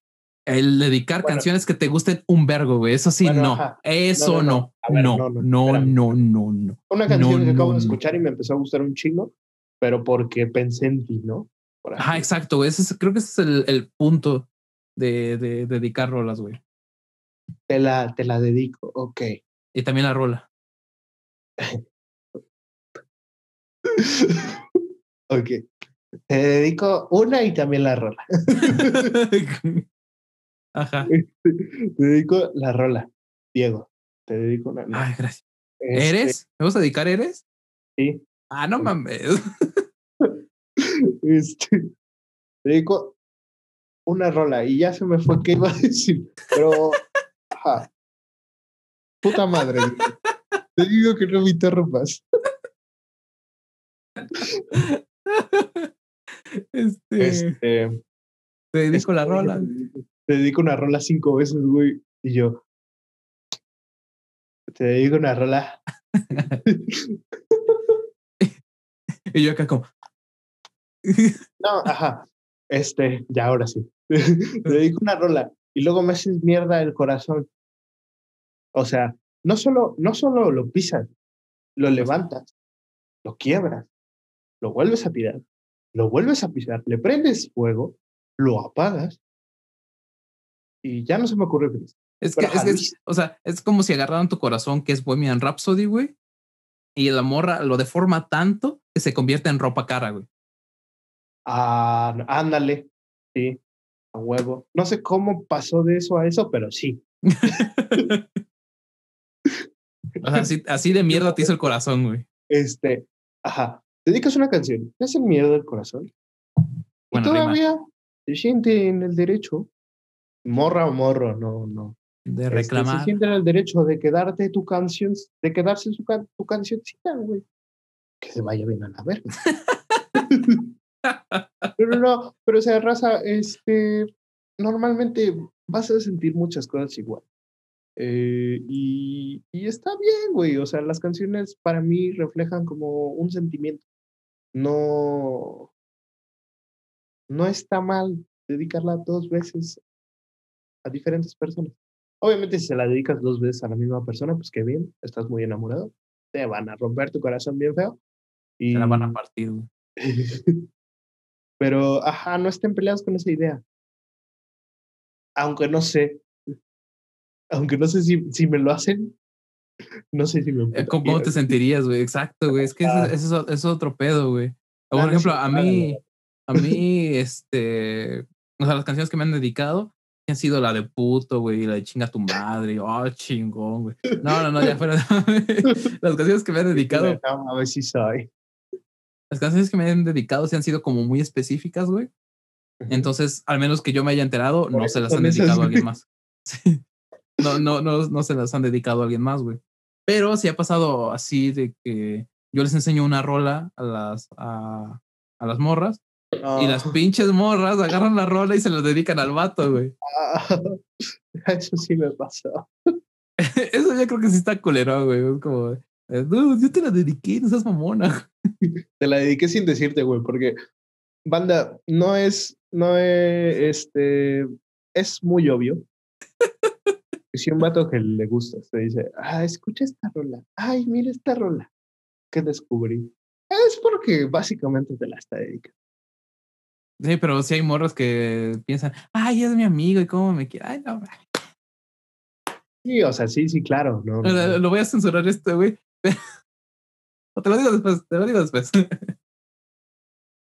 El dedicar Bueno. canciones que te gusten un vergo, güey. Eso sí, Bueno, no. ajá. Eso No, no, no. no. A ver, No, no. Una canción que acabo de escuchar y me empezó a gustar un chingo, pero porque pensé en ti, ¿no? Por Ajá, exacto, güey. Ese es- creo que ese es el, el punto de, de dedicar rolas, güey. Te la, te la dedico, ok. Y también la rola. ok. Te dedico una y también la rola. Ajá. Te dedico la rola, Diego. Te dedico una. Ay, gracias. este, ¿Eres? ¿Me vas a dedicar Eres? Sí. Ah, no mames. Este, te dedico una rola y ya se me fue qué iba a decir, pero ajá. Puta madre. Te digo que no me interrumpas. Este, Este, te dedico la rola. Te dedico una rola cinco veces, güey. Y yo. Te dedico una rola. Y yo acá como. No, ajá. Este, ya ahora sí. Te dedico una rola. Y luego me haces mierda el corazón. O sea, no solo, no solo lo pisas, lo levantas, lo quiebras, lo vuelves a tirar, lo vuelves a pisar, le prendes fuego, lo apagas. Y ya no se me ocurre. Es que, es que es- o sea, es como si agarraran tu corazón, que es Bohemian Rhapsody, güey, y la morra lo deforma tanto que se convierte en ropa cara, güey. Ah, ándale. Sí, a huevo. No sé cómo pasó de eso a eso, pero sí. O sea, así, así de mierda te hizo el corazón, güey. Este, ajá. Dedicas una canción, te hacen miedo el corazón. Y Bueno, rima. todavía se siente en el derecho, morra o morro, no, no. De Este, reclamar. se siente en el derecho de quedarte tu canción, de quedarse su tu cancioncita, güey. Que se vaya bien a la verga. no, no, no, pero o sea, raza, este, normalmente vas a sentir muchas cosas igual. Eh, y, y está bien, güey. O sea, las canciones para mí reflejan como un sentimiento. No, no está mal dedicarla dos veces a diferentes personas. Obviamente, si se la dedicas dos veces a la misma persona, pues qué bien, estás muy enamorado. Te van a romper tu corazón bien feo. Y... Se la van a partir, güey. Pero, ajá, no estén peleados con esa idea. Aunque no sé. Aunque no sé si, si me lo hacen. No sé si me. Eh, ¿Cómo, cómo te sentirías, güey? Exacto, güey. Es que Ah. es, ese es otro pedo, güey. O, Ah, Por no, ejemplo, sí, a mí, a mí, este, o sea, las canciones que me han dedicado han sido la de puto, güey, la de chinga tu madre, oh, chingón, güey. No, no, no, ya fuera. las canciones que me han dedicado, No, a ver si soy. Las canciones que me han dedicado sí han sido como muy específicas, güey. Entonces, al menos que yo me haya enterado, no se las han dedicado a alguien más. Sí. No, no, no, no se las han dedicado a alguien más, güey. Pero sí ha pasado así de que yo les enseño una rola a las, a, a las morras y las No. pinches morras agarran la rola y se la dedican al vato, güey. Ah, Eso sí me pasó. Eso ya creo que sí está culero, güey. Es como, eh, yo te la dediqué, no seas mamona. Te la dediqué sin decirte, güey, porque banda, no es, no es, este, es muy obvio. si un vato que le gusta te dice, ah, escucha esta rola, ay, mira esta rola, que descubrí. Es porque básicamente te la está dedicando. Sí, pero si hay morros que piensan, ay, es mi amigo y cómo me quiere. Ay, no. Sí, o sea, sí, sí, claro. No, Lo voy a censurar esto, güey. o te lo digo después, te lo digo después.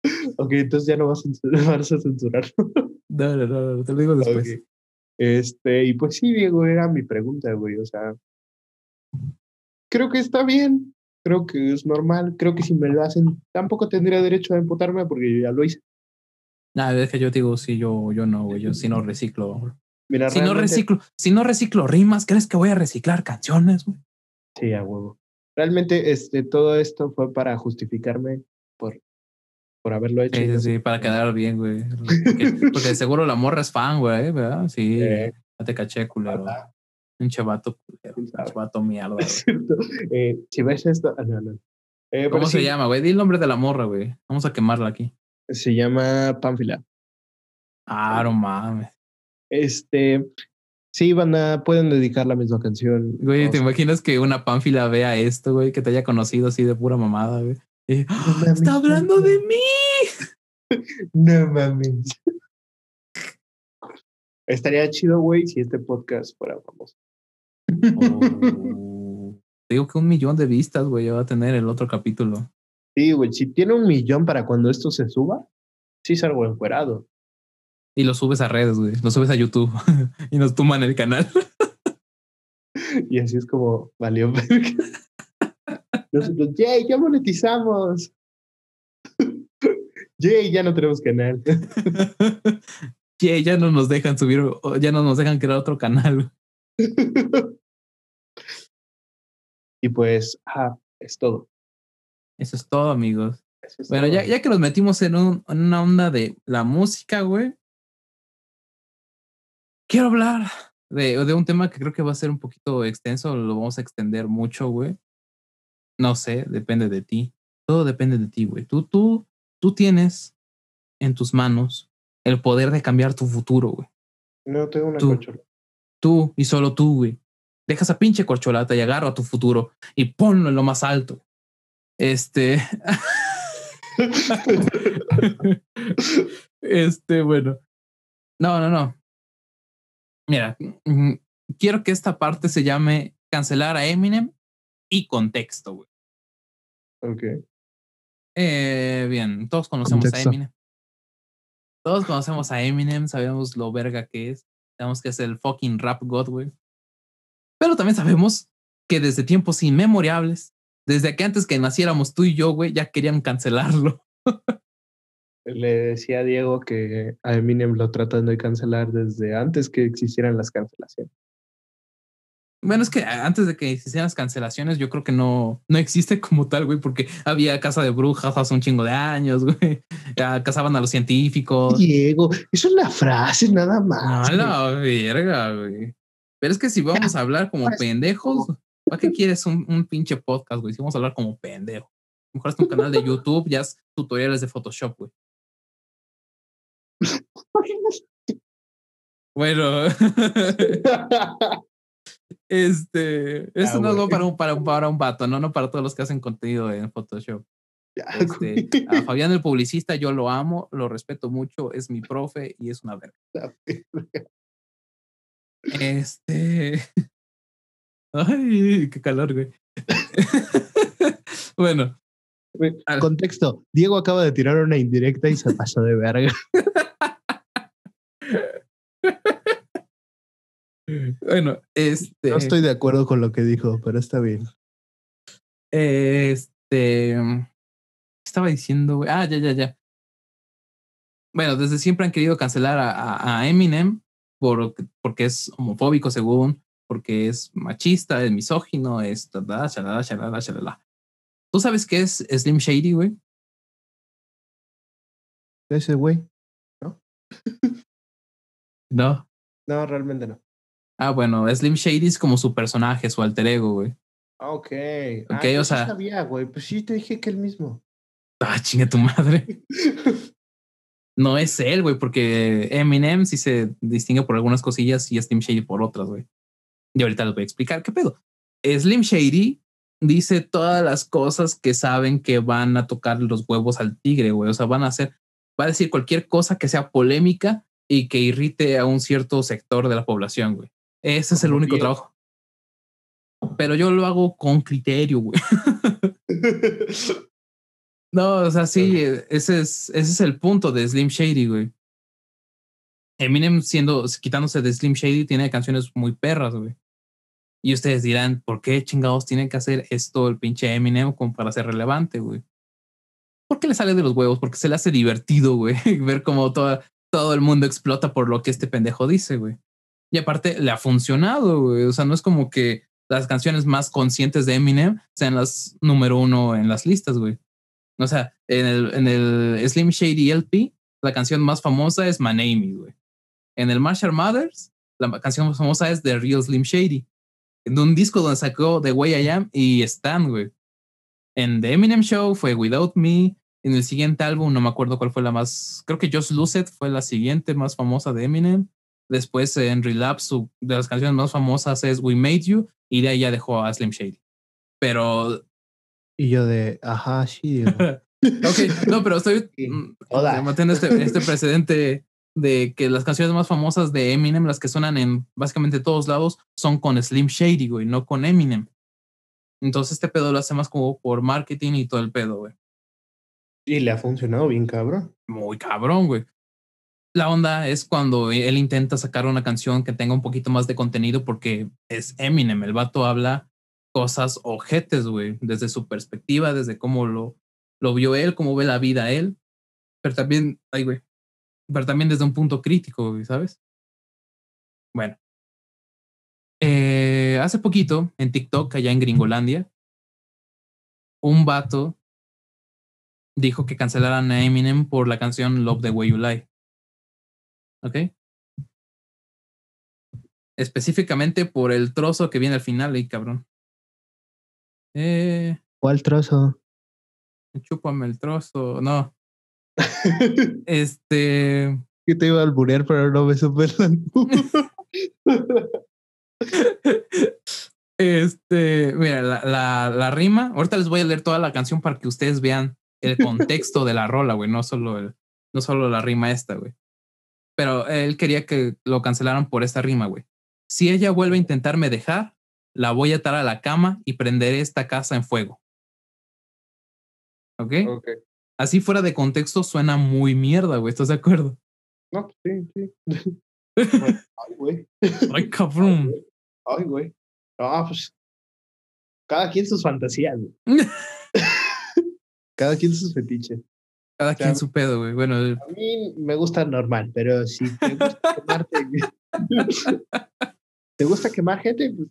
ok, entonces ya no vas a censurar. Vas a censurar. no, no, no, te lo digo después. Este, y pues sí, Diego, era mi pregunta, güey. O sea, creo que está bien. Creo que es normal. Creo que si me lo hacen, tampoco tendría derecho a imputarme porque yo ya lo hice. Nada, es que yo digo, sí, yo, yo no, güey. Yo si no reciclo. Mira, si no reciclo, si no reciclo rimas, ¿crees que voy a reciclar canciones, güey? Sí, a huevo. Realmente, este, todo esto fue para justificarme por por haberlo hecho. Sí, sí, para quedar bien, güey. Porque, seguro la morra es fan, güey, ¿verdad? Sí, ya te caché, culero. Un chavato culero, un chavato mierda. Eh, si ves esto, ah, no, no. Eh, ¿Cómo se llama, güey? Di el nombre de la morra, güey. Vamos a quemarla aquí. Se llama Pánfila. Ah, no mames. Este, sí, van a, pueden dedicar la misma canción. Güey, ¿te imaginas que una Pánfila vea esto, güey? Que te haya conocido así de pura mamada, güey. ¡Está hablando de mí! no mames. Estaría chido, güey, si este podcast fuera famoso. Oh. digo que un millón de vistas, güey, ya va a tener el otro capítulo. Sí, güey, si tiene un millón para cuando esto se suba, sí salgo encuerado. Y lo subes a redes, güey, lo subes a YouTube y nos tuman el canal. y así es como valió. Nosotros, Jay, ya monetizamos. Jay, ya no tenemos canal. Jay, ya no nos dejan subir, ya no nos dejan crear otro canal. y pues, ah, es todo. Eso es todo, amigos. bueno, Ya, ya que nos metimos en, un, en una onda de la música, güey. Quiero hablar de, de un tema que creo que va a ser un poquito extenso, lo vamos a extender mucho, güey. No sé, depende de ti. Todo depende de ti, güey. Tú, tú, tú tienes en tus manos el poder de cambiar tu futuro, güey. No tengo una corcholata. Tú y solo tú, güey. Deja esa pinche corcholata y agarra tu futuro y ponlo en lo más alto. Este. este, bueno. No, no, no. Mira, mm, quiero que esta parte se llame cancelar a Eminem y contexto, güey. Ok. Eh, bien, todos conocemos a Eminem. Todos conocemos a Eminem, sabemos lo verga que es. Sabemos que es el fucking rap god, güey. Pero también sabemos que desde tiempos inmemorables, desde que antes que naciéramos tú y yo, güey, ya querían cancelarlo. Le decía a Diego que a Eminem lo tratan de cancelar desde antes que existieran las cancelaciones. Bueno, es que antes de que existieran las cancelaciones, yo creo que no, no existe como tal, güey, porque había casa de brujas hace un chingo de años, güey. Ya cazaban a los científicos. Diego, eso es la frase nada más. A la verga, güey. Pero es que si vamos a hablar como pues, pendejos, ¿para qué quieres un, un pinche podcast, güey? Si vamos a hablar como pendejo. Mejor es un canal de YouTube, ya es tutoriales de Photoshop, güey. Bueno. Este, esto ah, no es para un, para, para un vato, ¿no? No para todos los que hacen contenido en Photoshop. Este, a Fabián el publicista, yo lo amo, lo respeto mucho, es mi profe y es una verga. Este. Ay, qué calor, güey. bueno. Contexto. Diego acaba de tirar una indirecta y se pasó de verga. Bueno, este. No estoy de acuerdo con lo que dijo, pero está bien. Este. Estaba diciendo, güey. Ah, ya, ya, ya. Bueno, desde siempre han querido cancelar a, a Eminem por, porque es homofóbico, según, porque es machista, es misógino, es. Shalala, shalala, shalala. ¿Tú sabes qué es Slim Shady, güey? Ese güey, ¿no? no. No, realmente no. Ah, bueno, Slim Shady es como su personaje, su alter ego, güey. Ah, ok. Ok, Ah, yo o sea- sabía, güey. Pues sí, te dije que el mismo. Ah, chinga tu madre. No es él, güey, porque Eminem sí se distingue por algunas cosillas y Slim Shady por otras, güey. Y ahorita les voy a explicar qué pedo. Slim Shady dice todas las cosas que saben que van a tocar los huevos al tigre, güey. O sea, van a hacer, va a decir cualquier cosa que sea polémica y que irrite a un cierto sector de la población, güey. Ese es el único trabajo. Pero yo lo hago con criterio, güey. No, o sea, sí, ese es, ese es el punto de Slim Shady, güey. Eminem siendo, quitándose de Slim Shady, tiene canciones muy perras, güey. Y ustedes dirán, ¿por qué chingados tiene que hacer esto el pinche Eminem como para ser relevante, güey? ¿Por qué le sale de los huevos? Porque se le hace divertido, güey, ver cómo toda, todo el mundo explota por lo que este pendejo dice, güey. Y aparte, le ha funcionado, güey. O sea, no es como que las canciones más conscientes de Eminem sean las número uno en las listas, güey. O sea, en el, en el Slim Shady LP, la canción más famosa es My Name güey. En el Marshall Mathers, la canción más famosa es The Real Slim Shady. En un disco donde sacó The Way I Am y Stan, güey. En The Eminem Show fue Without Me. En el siguiente álbum, no me acuerdo cuál fue la más. Creo que Just It fue la siguiente más famosa de Eminem. Después en Relapse, su, de las canciones más famosas es We Made You. Y de ahí ya dejó a Slim Shady. Pero y yo de, ajá, sí. Ok, no, pero estoy Sí, mm, manteniendo este, este precedente de que las canciones más famosas de Eminem, las que suenan en básicamente todos lados, son con Slim Shady, güey, no con Eminem. Entonces este pedo lo hace más como por marketing y todo el pedo, güey. Y le ha funcionado bien, cabrón. Muy cabrón, güey. La onda es cuando él intenta sacar una canción que tenga un poquito más de contenido porque es Eminem. El vato habla cosas ojetes, güey, desde su perspectiva, desde cómo lo, lo vio él, cómo ve la vida él. Pero también, ay, güey. Pero también desde un punto crítico, ¿sabes? Bueno. Eh, hace poquito, en TikTok, allá en Gringolandia, un vato dijo que cancelaran a Eminem por la canción Love the Way You Lie. ¿Ok? Específicamente por el trozo que viene al final, ahí, cabrón. Eh, ¿Cuál trozo? chúpame el trozo. No, este. que te iba a alburear, pero no me supe la Este, mira, la, la, la rima. Ahorita les voy a leer toda la canción para que ustedes vean el contexto de la rola, güey. No solo el, no solo la rima esta, güey. Pero él quería que lo cancelaran por esta rima, güey. Si ella vuelve a intentarme dejar, la voy a atar a la cama y prenderé esta casa en fuego. ¿Ok? Así fuera de contexto suena muy mierda, güey. ¿Estás de acuerdo? No, sí, sí. Ay, güey. Ay, cabrón. Ay, güey. No, pues. Cada quien sus fantasías, güey. Cada quien sus fetiches. Cada quien su pedo, güey. Bueno, A mí me gusta normal, pero si te gusta quemarte. ¿Te gusta quemar gente? Pues,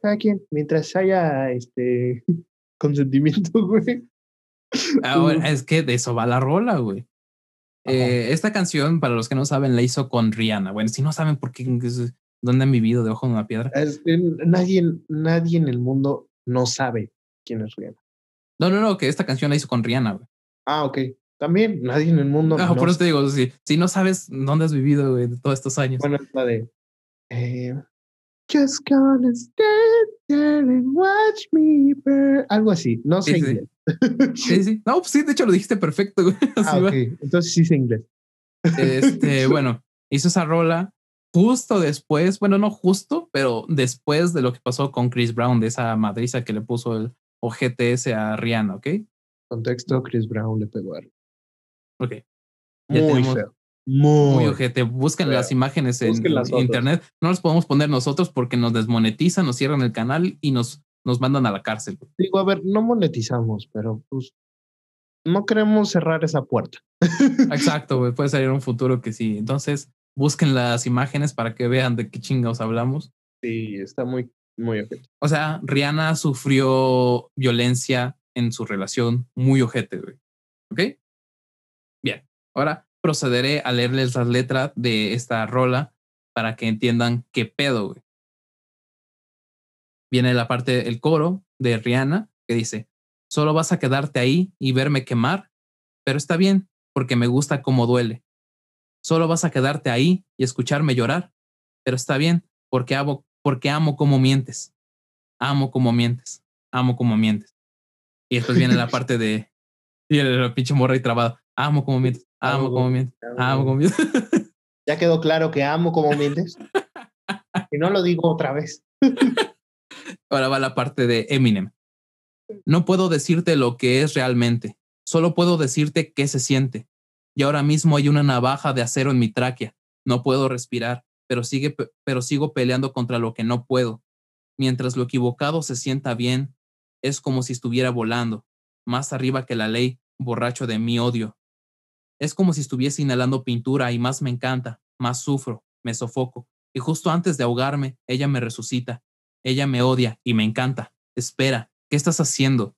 cada quien, mientras haya este consentimiento, güey. ahora es que de eso va la rola, güey. Eh, esta canción, para los que no saben, la hizo con Rihanna. Bueno, si no saben por qué, dónde han vivido debajo de una piedra. Es nadie, nadie en el mundo no sabe quién es Rihanna. No, no, no, que esta canción la hizo con Rihanna, güey. Ah, ok. También nadie en el mundo. No por eso te digo, si, si no sabes dónde has vivido, güey, todos estos años. Bueno, es la de. eh, Just gonna stand there and watch me burn. Algo así. No sé Sí, inglés. Sí, sí. No, pues sí, de hecho lo dijiste perfecto, güey. Así Ah, va. ok. Entonces sí sé inglés. Este, bueno, hizo esa rola justo después, bueno, no justo, pero después de lo que pasó con Chris Brown, de esa madriza que le puso el OGTS a Rihanna, ¿ok? Contexto: Chris Brown le pegó a Ok. Ya Muy tenemos- feo. Muy, Muy ojete. Busquen feo. las imágenes en las internet. No las podemos poner nosotros porque nos desmonetizan, nos cierran el canal y nos, nos mandan a la cárcel. Digo, a ver, no monetizamos, pero pues no queremos cerrar esa puerta. Exacto. Puede salir un futuro que sí. Entonces, busquen las imágenes para que vean de qué chingados hablamos. Sí, está muy, muy ojete. O sea, Rihanna sufrió violencia en su relación muy ojete, güey. ¿Ok? Bien. Ahora procederé a leerles la letra de esta rola para que entiendan qué pedo, güey. Viene la parte, el coro de Rihanna que dice, solo vas a quedarte ahí y verme quemar, pero está bien, porque me gusta cómo duele. Solo vas a quedarte ahí y escucharme llorar, pero está bien, porque amo, porque amo cómo mientes. Amo cómo mientes. Amo cómo mientes. Y después viene la parte de, y el, pinche morro y trabado. Amo como mientes. Amo como mientes. Amo como mientes. Ya quedó claro que amo como mientes. y no lo digo otra vez. Ahora va la parte de Eminem. No puedo decirte lo que es realmente. Solo puedo decirte qué se siente. Y ahora mismo hay una navaja de acero en mi tráquea. No puedo respirar, pero, sigue, pero sigo peleando contra lo que no puedo. Mientras lo equivocado se sienta bien, es como si estuviera volando más arriba que la ley, borracho de mi odio. Es como si estuviese inhalando pintura y más me encanta, más sufro, me sofoco, y justo antes de ahogarme, ella me resucita. Ella me odia y me encanta. Espera, ¿qué estás haciendo?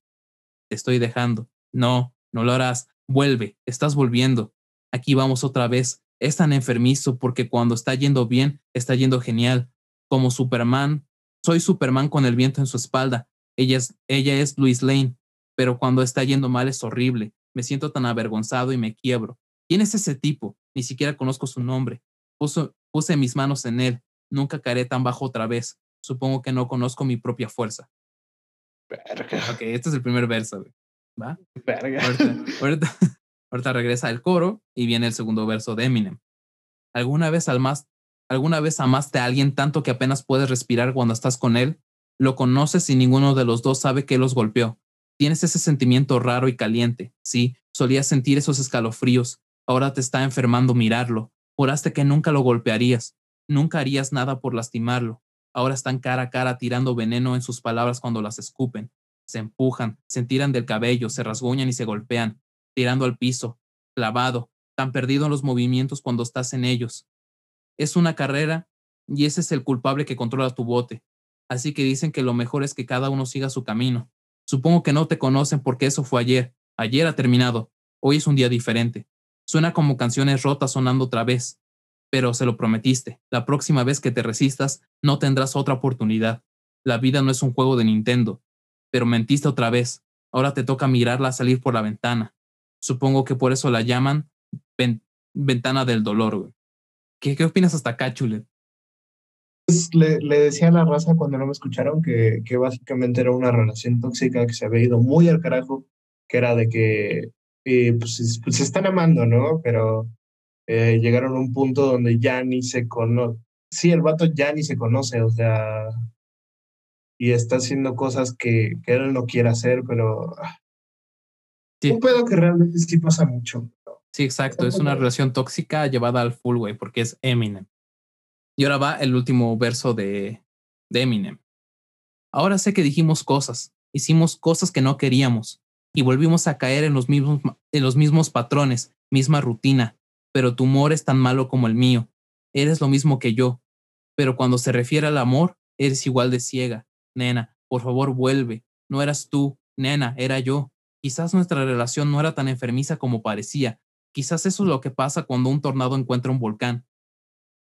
Te estoy dejando. No, no lo harás. Vuelve, estás volviendo. Aquí vamos otra vez. Es tan enfermizo porque cuando está yendo bien, está yendo genial. Como Superman, soy Superman con el viento en su espalda. Ella es, ella es Luis Lane, pero cuando está yendo mal es horrible. Me siento tan avergonzado y me quiebro. ¿Quién es ese tipo? Ni siquiera conozco su nombre. puse mis manos en él. Nunca caeré tan bajo otra vez. Supongo que no conozco mi propia fuerza. Verga. Ok, este es el primer verso, ¿Va? Verga. Ahorita, ahorita, regresa el coro y viene el segundo verso de Eminem. ¿Alguna vez, al más, ¿Alguna vez amaste a alguien tanto que apenas puedes respirar cuando estás con él? Lo conoces y ninguno de los dos sabe que los golpeó. Tienes ese sentimiento raro y caliente. Sí, solías sentir esos escalofríos. Ahora te está enfermando mirarlo. Juraste que nunca lo golpearías. Nunca harías nada por lastimarlo. Ahora están cara a cara tirando veneno en sus palabras cuando las escupen. Se empujan, se tiran del cabello, se rasguñan y se golpean, tirando al piso, clavado, tan perdido en los movimientos cuando estás en ellos. Es una carrera y ese es el culpable que controla tu bote. Así que dicen que lo mejor es que cada uno siga su camino. Supongo que no te conocen porque eso fue ayer. Ayer ha terminado. Hoy es un día diferente. Suena como canciones rotas sonando otra vez. Pero se lo prometiste. La próxima vez que te resistas, no tendrás otra oportunidad. La vida no es un juego de Nintendo. Pero mentiste otra vez. Ahora te toca mirarla salir por la ventana. Supongo que por eso la llaman ventana del dolor. ¿Qué, ¿Qué opinas hasta acá? Le, le, decía a la raza cuando no me escucharon que, que básicamente era una relación tóxica que se había ido muy al carajo, que era de que eh, pues, pues, se están amando, ¿no? Pero eh, llegaron a un punto donde ya ni se conoce. Sí, el vato ya ni se conoce, o sea, y está haciendo cosas que, que él no quiere hacer, pero ah, sí. un pedo que realmente sí pasa mucho. Sí, exacto, es una relación tóxica llevada al full, way, porque es Eminem. Y ahora va el último verso de, de Eminem. Ahora sé que dijimos cosas, hicimos cosas que no queríamos y volvimos a caer en los mismos, en los mismos patrones, misma rutina, pero tu humor es tan malo como el mío. Eres lo mismo que yo, pero cuando se refiere al amor, eres igual de ciega. Nena, por favor vuelve. No eras tú, nena, era yo. Quizás nuestra relación no era tan enfermiza como parecía. Quizás eso es lo que pasa cuando un tornado encuentra un volcán.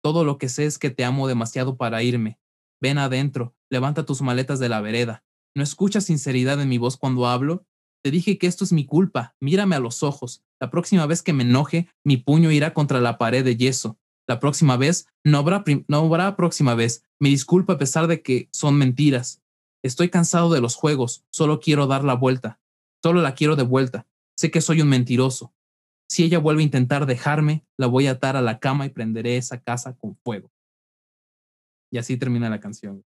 Todo lo que sé es que te amo demasiado para irme. Ven adentro, levanta tus maletas de la vereda. ¿No escuchas sinceridad en mi voz cuando hablo? Te dije que esto es mi culpa. Mírame a los ojos. La próxima vez que me enoje, mi puño irá contra la pared de yeso. La próxima vez, no habrá, próxima vez. Me disculpa a pesar de que son mentiras. Estoy cansado de los juegos. Solo quiero dar la vuelta. Solo la quiero de vuelta. Sé que soy un mentiroso. Si ella vuelve a intentar dejarme, la voy a atar a la cama y prenderé esa casa con fuego. Y así termina la canción.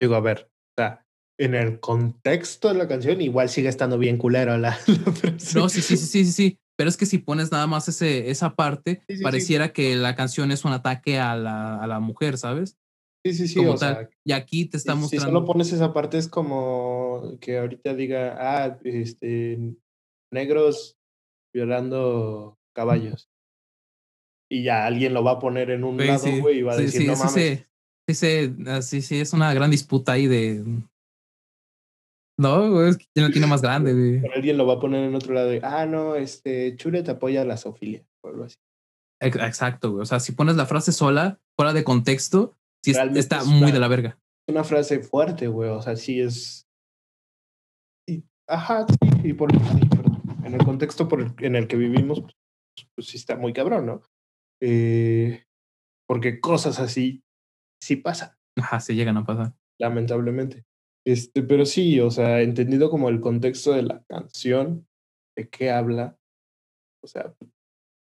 Digo, a ver, o sea, en el contexto de la canción igual sigue estando bien culero la, No, sí, sí, sí, sí, sí. Pero es que si pones nada más ese, esa parte, pareciera que la canción es un ataque a la, a la mujer, ¿sabes? Sí, sí, sí. o Sea, y aquí te está mostrando. Si solo pones esa parte, es como que ahorita diga, ah, este, negros violando caballos. Y ya alguien lo va a poner en un lado, güey, y va a decir, sí, no mames. Sí, sí, ah, sí, sí, es una gran disputa ahí de. No, güey, es que no tiene más grande, güey. alguien lo va a poner en otro lado de, ah, no, este, Chulet apoya la zoofilia, o algo así. Exacto, güey. O sea, si pones la frase sola, fuera de contexto, sí está muy de la verga. Una frase fuerte, güey. O sea, sí es. ajá, sí, y por, en el contexto por en el que vivimos, pues, pues, sí está muy cabrón, ¿no? Eh, porque cosas así sí pasan. Ajá, se llegan a pasar. Lamentablemente. Este, pero sí, o sea, entendido como el contexto de la canción, de qué habla, o sea,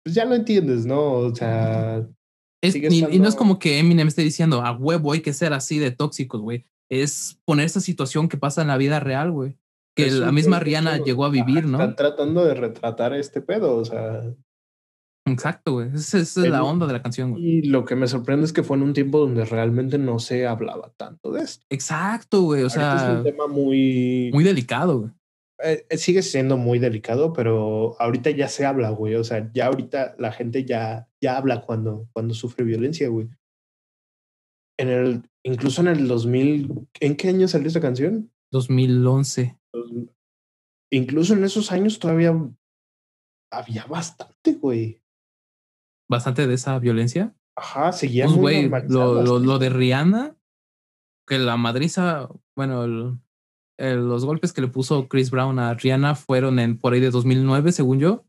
pues ya lo entiendes, ¿no? O sea. y, no es como que Eminem esté diciendo, a huevo hay que ser así de tóxicos, güey. Es poner esa situación que pasa en la vida real, güey. Que la misma Rihanna llegó a vivir, ¿no? Están tratando de retratar este pedo, o sea. Exacto, güey. Esa, es la onda de la canción, güey. Y lo que me sorprende es que fue en un tiempo donde realmente no se hablaba tanto de esto. Exacto, güey. O sea. Es un tema muy. Muy delicado, güey. Eh, eh, sigue siendo muy delicado, pero ahorita ya se habla, güey. O sea, ya ahorita la gente ya, ya habla cuando, cuando sufre violencia, güey. En el, incluso en el 2000, ¿en qué año salió esta canción? 2011. Incluso en esos años todavía había bastante, güey bastante de esa violencia. Ajá, seguía pues, muy lo, lo, de Rihanna, que la madriza, bueno, los golpes que le puso Chris Brown a Rihanna fueron en por ahí de 2009, según yo.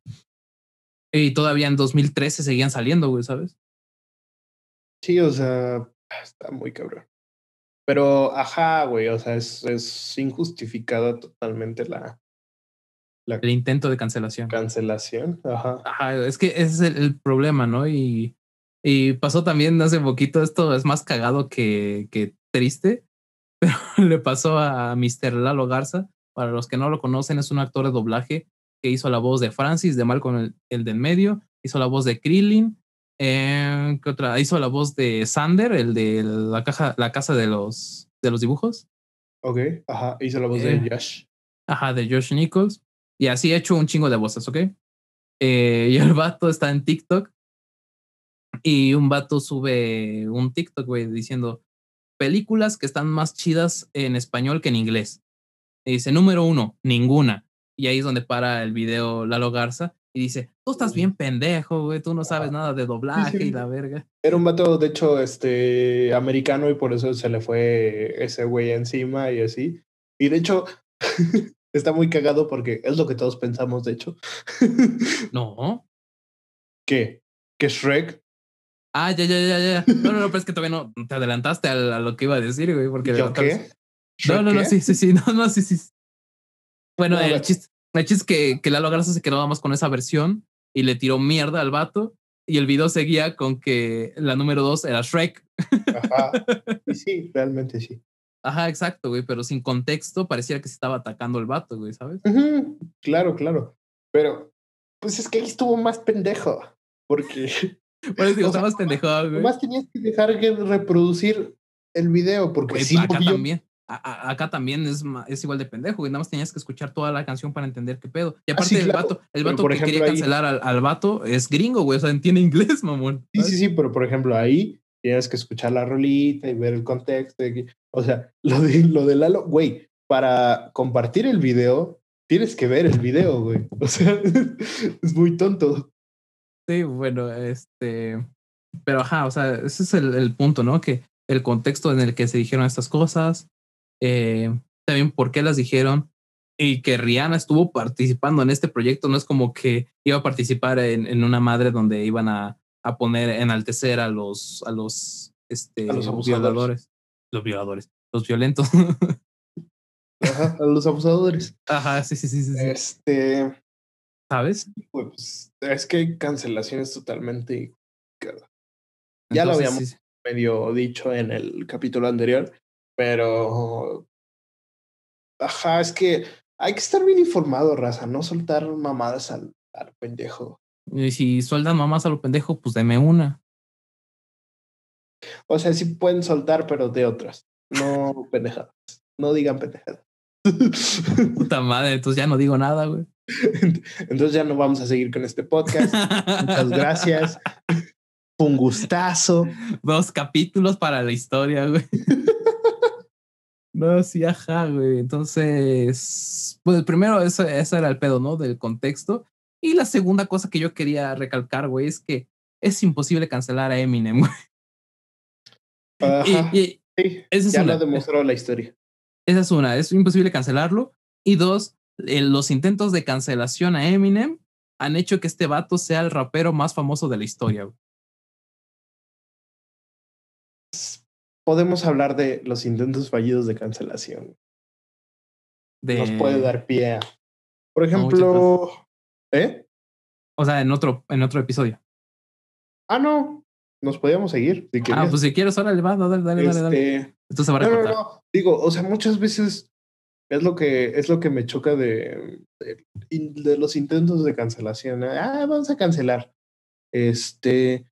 Y todavía en 2013 seguían saliendo, güey, ¿sabes? Sí, o sea, está muy cabrón. Pero, ajá, güey, o sea, es, es injustificada totalmente la, el intento de cancelación. Cancelación, ajá. Ajá, es que ese es el, problema, ¿no? Y, y, pasó también hace poquito, esto es más cagado que, que triste, pero le pasó a Mr. Lalo Garza. Para los que no lo conocen, es un actor de doblaje que hizo la voz de Francis, de Malcolm el, el del medio, hizo la voz de Krillin, eh, ¿qué otra? Hizo la voz de Sander, el de la, caja, la casa de los, de los dibujos. Ok, ajá, hizo la voz de eh, Josh. Ajá, de Josh Nichols. Y así he hecho un chingo de voces, ¿ok? Eh, y el vato está en TikTok. Y un vato sube un TikTok, güey, diciendo películas que están más chidas en español que en inglés. Y dice, número uno, ninguna. Y ahí es donde para el video Lalo Garza y dice, tú estás bien pendejo, güey, tú no sabes nada de doblaje y la verga. Era un vato, de hecho, este, americano y por eso se le fue ese güey encima y así. Y de hecho, Está muy cagado porque es lo que todos pensamos, de hecho. No. ¿Qué? ¿Que Shrek? Ah, ya, ya, ya, ya. No, no, no, pero es que todavía no te adelantaste a, lo que iba a decir, güey. Porque ¿Yo qué? No, no, no, sí, sí, sí. No, no, sí, sí. Bueno, el, chiste, el chiste es que, que Lalo Garza se quedó más con esa versión y le tiró mierda al vato. Y el video seguía con que la número dos era Shrek. Ajá. Y sí, realmente sí. Ajá, exacto, güey, pero sin contexto parecía que se estaba atacando el vato, güey, ¿sabes? Claro, claro. Pero, pues es que ahí estuvo más pendejo, porque... Bueno, digo, está más pendejo, güey. Más tenías que dejar de reproducir el video, porque sí acá también. Acá también es, es igual de pendejo, güey. Nada más tenías que escuchar toda la canción para entender qué pedo. Y ah, aparte, el vato, el vato que quería cancelar al, al, vato es gringo, güey. O sea, entiende inglés, mamón. Sí, sí, sí, pero por ejemplo, ahí tienes que escuchar la rolita y ver el contexto. O sea, lo de, lo de Lalo, güey, para compartir el video, tienes que ver el video, güey. O sea, es muy tonto. Sí, bueno, este. Pero ajá, o sea, ese es el, punto, ¿no? Que el contexto en el que se dijeron estas cosas, eh, también por qué las dijeron, y que Rihanna estuvo participando en este proyecto, no es como que iba a participar en, en una madre donde iban a, a poner, enaltecer a los, a los, este, a los violadores los violadores, los violentos. Ajá, a los abusadores. Ajá, sí, sí, sí, sí. Este. ¿Sabes? Pues es que cancelaciones totalmente. Ya lo habíamos medio dicho en el capítulo anterior, pero. Ajá, es que hay que estar bien informado, raza, no soltar mamadas al, al pendejo. Y si sueldan mamadas a lo pendejo, pues deme una. O sea, sí pueden soltar, pero de otras. No pendejadas. No digan pendejadas. Puta madre, entonces ya no digo nada, güey. Entonces ya no vamos a seguir con este podcast. Muchas gracias. Fue un gustazo. Dos capítulos para la historia, güey. No, sí, ajá, güey. Entonces, pues primero, ese, ese era el pedo, ¿no? Del contexto. Y la segunda cosa que yo quería recalcar, güey, es que es imposible cancelar a Eminem, güey. Ajá. Y, y sí, esa es ya una. lo demostró la historia. Esa es una, es imposible cancelarlo. Y dos, eh, los intentos de cancelación a Eminem han hecho que este vato sea el rapero más famoso de la historia. güey. Podemos hablar de los intentos fallidos de cancelación. De, Nos puede dar pie a. Por ejemplo. ¿Eh? O sea, en otro, en otro episodio. Ah, no. Nos podíamos seguir. Si Ah, pues si quieres, órale, va, dale, dale, dale, dale. Este, Esto se va a No, no, no. Digo, o sea, muchas veces es lo que es lo que me choca de, de, de los intentos de cancelación. Ah, vamos a cancelar. Este,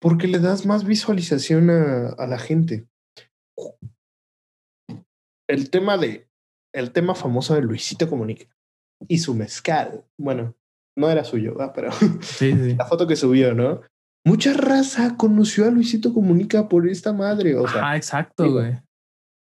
porque le das más visualización a, a la gente. El tema de el tema famoso de Luisito Comunica y su mezcal. Bueno, no era suyo, ¿verdad? pero Sí, sí. la foto que subió, ¿no? Mucha raza conoció a Luisito Comunica por esta madre. O sea, Ah, exacto, güey.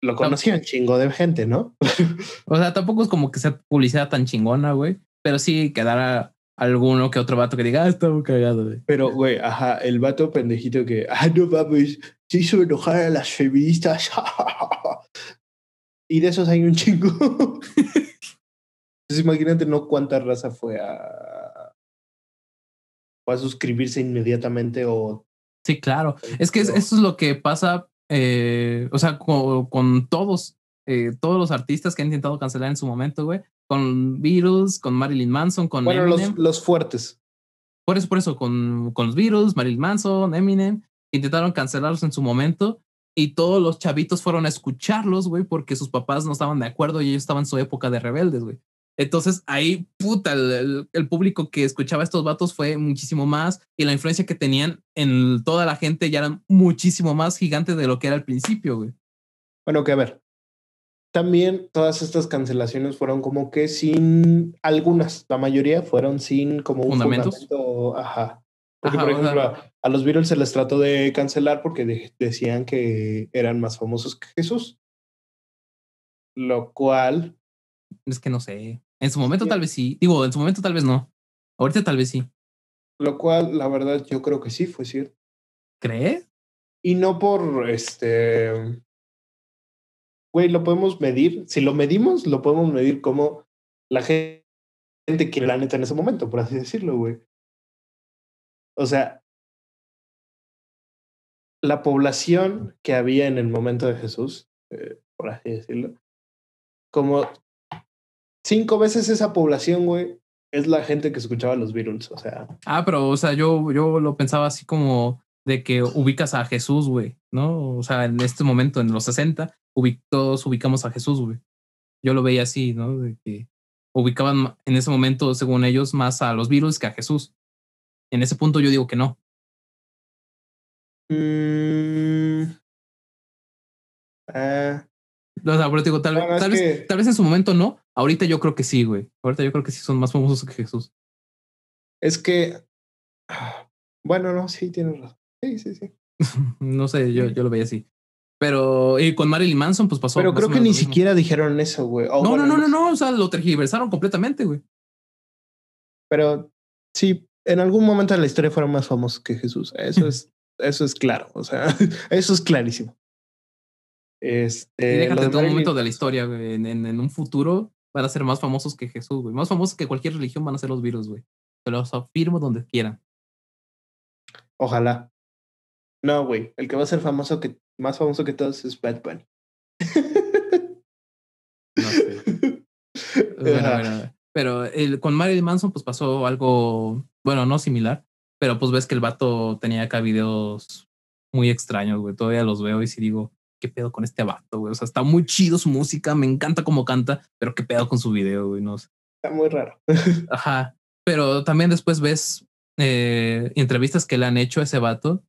lo conocía un chingo de gente, ¿no? O sea, tampoco es como que sea publicidad tan chingona, güey. Pero sí quedará alguno que otro vato que diga, ah, está muy cagado, güey. Pero, güey, ajá, el vato pendejito que, ah, no mames, se hizo enojar a las feministas. y de esos hay un chingo. Entonces, imagínate, ¿no? Cuánta raza fue a, fue a suscribirse inmediatamente o. Sí, claro. Es que es- eso es lo que pasa, eh, o sea, con, con todos, eh, todos los artistas que han intentado cancelar en su momento, güey. Con Beatles, con Marilyn Manson, con Bueno, Eminem. los, los fuertes. Por eso, por eso, con, con los Beatles, Marilyn Manson, Eminem, intentaron cancelarlos en su momento y todos los chavitos fueron a escucharlos, güey, porque sus papás no estaban de acuerdo y ellos estaban en su época de rebeldes, güey. Entonces ahí, puta, el, el- el público que escuchaba a estos vatos fue muchísimo más y la influencia que tenían en toda la gente ya era muchísimo más gigante de lo que era al principio, güey. Bueno, que a ver. También todas estas cancelaciones fueron como que sin algunas, la mayoría fueron sin como un fundamento. Ajá. Porque, Ajá, por ejemplo, a, a los Beatles se les trató de cancelar porque de- decían que eran más famosos que Jesús. Lo cual, Es que no sé. En su momento Sí. tal vez sí. Digo, en su momento tal vez no. Ahorita tal vez sí. lo cual, la verdad, yo creo que sí fue cierto. ¿Crees? Y no por este. Güey, lo podemos medir. Si lo medimos, lo podemos medir como la gente que la neta en ese momento, por así decirlo, güey. O sea, la población que había en el momento de Jesús, eh, por así decirlo, como cinco veces esa población, güey, es la gente que escuchaba los Beatles. O sea, Ah, pero, o sea, yo, yo lo pensaba así como de que ubicas a Jesús, güey, ¿no? O sea, en este momento, en los 60, ubi- todos ubicamos a Jesús, güey. Yo lo veía así, ¿no? De que ubicaban en ese momento, según ellos, más a los Beatles que a Jesús. En ese punto yo digo que no. mm, ah, O sea, pero te digo, tal, vez, que- tal vez en su momento no. Ahorita yo creo que sí, güey. Ahorita yo creo que sí son más famosos que Jesús. Es que. ah, Bueno, no, sí, tienes razón. Sí, sí, sí. no sé, yo, yo lo veía así. Pero y con Marilyn Manson, pues pasó. Pero creo que ni siquiera dijeron eso, güey. No, bueno, no, no, no, no. O sea, lo tergiversaron completamente, güey. Pero sí, en algún momento de la historia fueron más famosos que Jesús. Eso es, eso es claro. O sea, eso es clarísimo. Este, Y déjate en todo momento de la historia, güey. En, en- en un futuro van a ser más famosos que Jesús, güey. Más famosos que cualquier religión van a ser los virus, güey. Te los afirmo donde quieran. Ojalá. No, güey. El que va a ser famoso que más famoso que todos es Bad Bunny. No sé. Bueno, bueno, pero el, con Marilyn Manson, pues pasó algo, bueno, no similar, pero pues ves que el vato tenía acá videos muy extraños, güey. Todavía los veo y sí digo, ¿qué pedo con este vato, güey? O sea, está muy chido su música, me encanta cómo canta, pero ¿qué pedo con su video, güey? No sé. Está muy raro. Ajá. Pero también después ves eh, entrevistas que le han hecho a ese vato.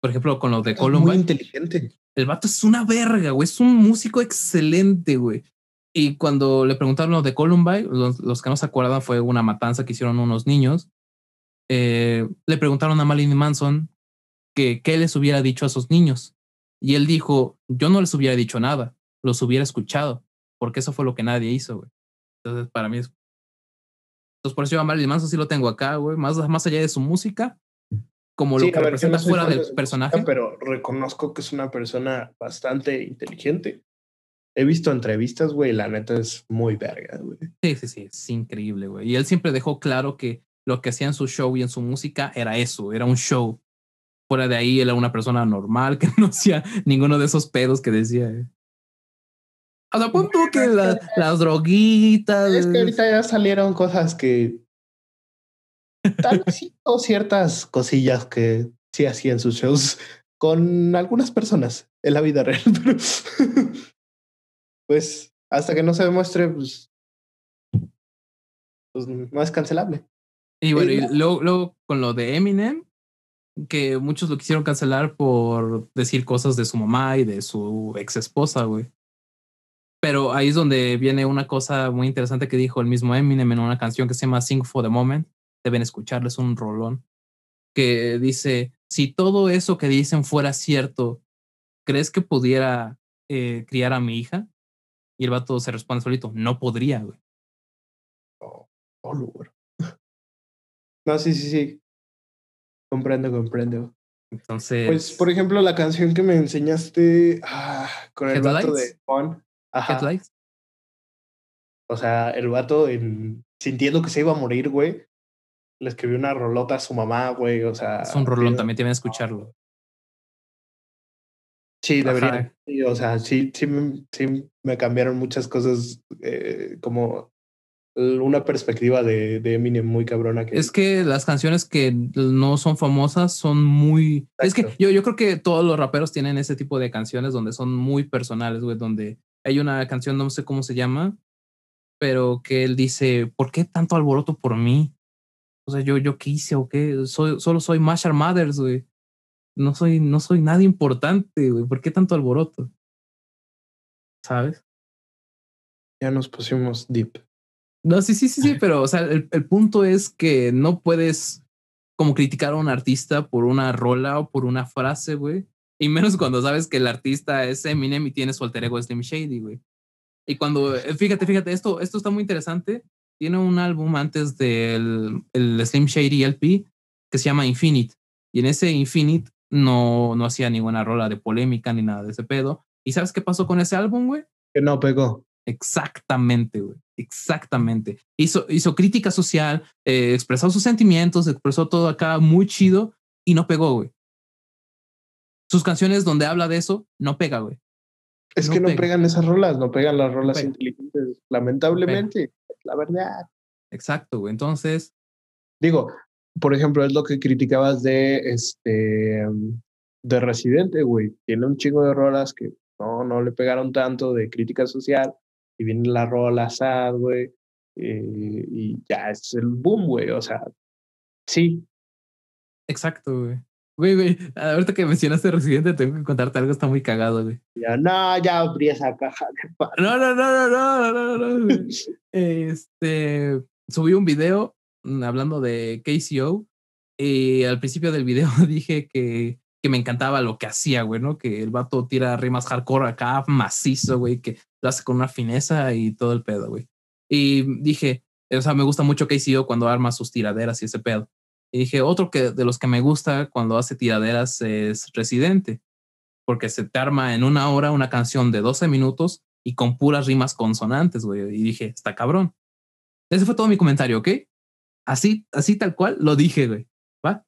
Por ejemplo, con los de Es muy Columbine. inteligente. El vato es una verga, güey. Es un músico excelente, güey. Y cuando le preguntaron los de Columbine, los, los que no se acuerdan fue una matanza que hicieron unos niños. Eh, le preguntaron a Marilyn Manson que qué les hubiera dicho a esos niños. Y él dijo, yo no les hubiera dicho nada, los hubiera escuchado, porque eso fue lo que nadie hizo, güey. Entonces, para mí es... Entonces, por eso yo a Marilyn Manson sí lo tengo acá, güey. Más, más allá de su música, como lo que representa fuera del personaje. pero reconozco que es una persona bastante inteligente. He visto entrevistas, güey, la neta es muy verga, güey. Sí, sí, sí, es increíble, güey. Y él siempre dejó claro que lo que hacía en su show y en su música era eso, era un show. Fuera de ahí, él era una persona normal que no hacía ninguno de esos pedos que decía. Eh. O sea, punto que las droguitas. Es que ahorita ya salieron cosas que. Tal vez sí, o ciertas cosillas que sí hacían sus shows con algunas personas en la vida real, pero pues hasta que no se demuestre, pues, pues no es cancelable. Y bueno, y luego, con lo de Eminem, que muchos lo quisieron cancelar por decir cosas de su mamá y de su ex esposa, güey. Pero ahí es donde viene una cosa muy interesante que dijo el mismo Eminem en una canción que se llama Sing for the Moment. Deben escucharles un rolón. Que dice: Si todo eso que dicen fuera cierto, ¿crees que pudiera eh, criar a mi hija? Y el vato se responde solito, no podría, güey. Oh, oh No, sí, sí, sí. Comprendo, comprendo. Entonces. Pues, por ejemplo, la canción que me enseñaste ah, con el vato de Juan. Ajá. Headlights. O sea, el vato en, sintiendo que se iba a morir, güey. Le escribió una rolota a su mamá, güey. O sea. Es un rolón, también tienen que escucharlo. Sí, debería. o sea, sí, sí, sí me cambiaron muchas cosas eh, como una perspectiva de, de, Eminem muy cabrona. Que... Es que las canciones que no son famosas son muy... Es que yo, yo creo que todos los raperos tienen ese tipo de canciones donde son muy personales, güey, donde hay una canción, no sé cómo se llama, pero que él dice, ¿por qué tanto alboroto por mí? O sea, yo, yo qué hice o qué, soy, solo soy Marshall Mathers, güey no soy, no soy nada importante, güey. ¿Por qué tanto alboroto? ¿Sabes? Ya nos pusimos deep. No, sí, sí, sí, sí, pero, o sea, el, el punto es que no puedes como criticar a un artista por una rola o por una frase, güey. Y menos cuando sabes que el artista es Eminem y tiene su alter ego Slim Shady, güey. Y cuando, eh, fíjate, fíjate, esto, esto está muy interesante. Tiene un álbum antes del el Slim Shady LP que se llama Infinite. Y en ese Infinite no, no hacía ninguna rola de polémica ni nada de ese pedo. ¿Y sabes qué pasó con ese álbum, güey? Que no pegó. Exactamente, güey. Exactamente. Hizo, hizo crítica social, eh, expresó sus sentimientos, expresó todo acá muy chido y no pegó, güey. Sus canciones donde habla de eso, no pega, güey. Es que no pegan esas rolas, no pegan las rolas inteligentes, lamentablemente, la verdad. Exacto, güey. Entonces. Digo, por ejemplo, es lo que criticabas de este de Residente, güey. Tiene un chingo de rolas que no, no le pegaron tanto de crítica social. Y viene la rola sad, güey. Eh, y ya es el boom, güey. O sea, sí. Exacto, güey. Güey, güey, ahorita que mencionaste Residente, tengo que contarte algo, está muy cagado, güey. Ya, no, ya abrí esa caja de No, no, no, no, no, no, no. este, subí un video Mm, hablando de KCO, y al principio del video dije que, que me encantaba lo que hacía, güey, ¿no? Que el vato tira rimas hardcore acá, macizo, güey, que lo hace con una fineza y todo el pedo, güey. Y dije, o sea, me gusta mucho KCO cuando arma sus tiraderas y ese pedo. Y dije, otro que de los que me gusta cuando hace tiraderas es Residente, porque se te arma en una hora una canción de 12 minutos y con puras rimas consonantes, güey. Y dije, está cabrón. Ese fue todo mi comentario, ¿ok? Así, así tal cual lo dije, güey. ¿Va?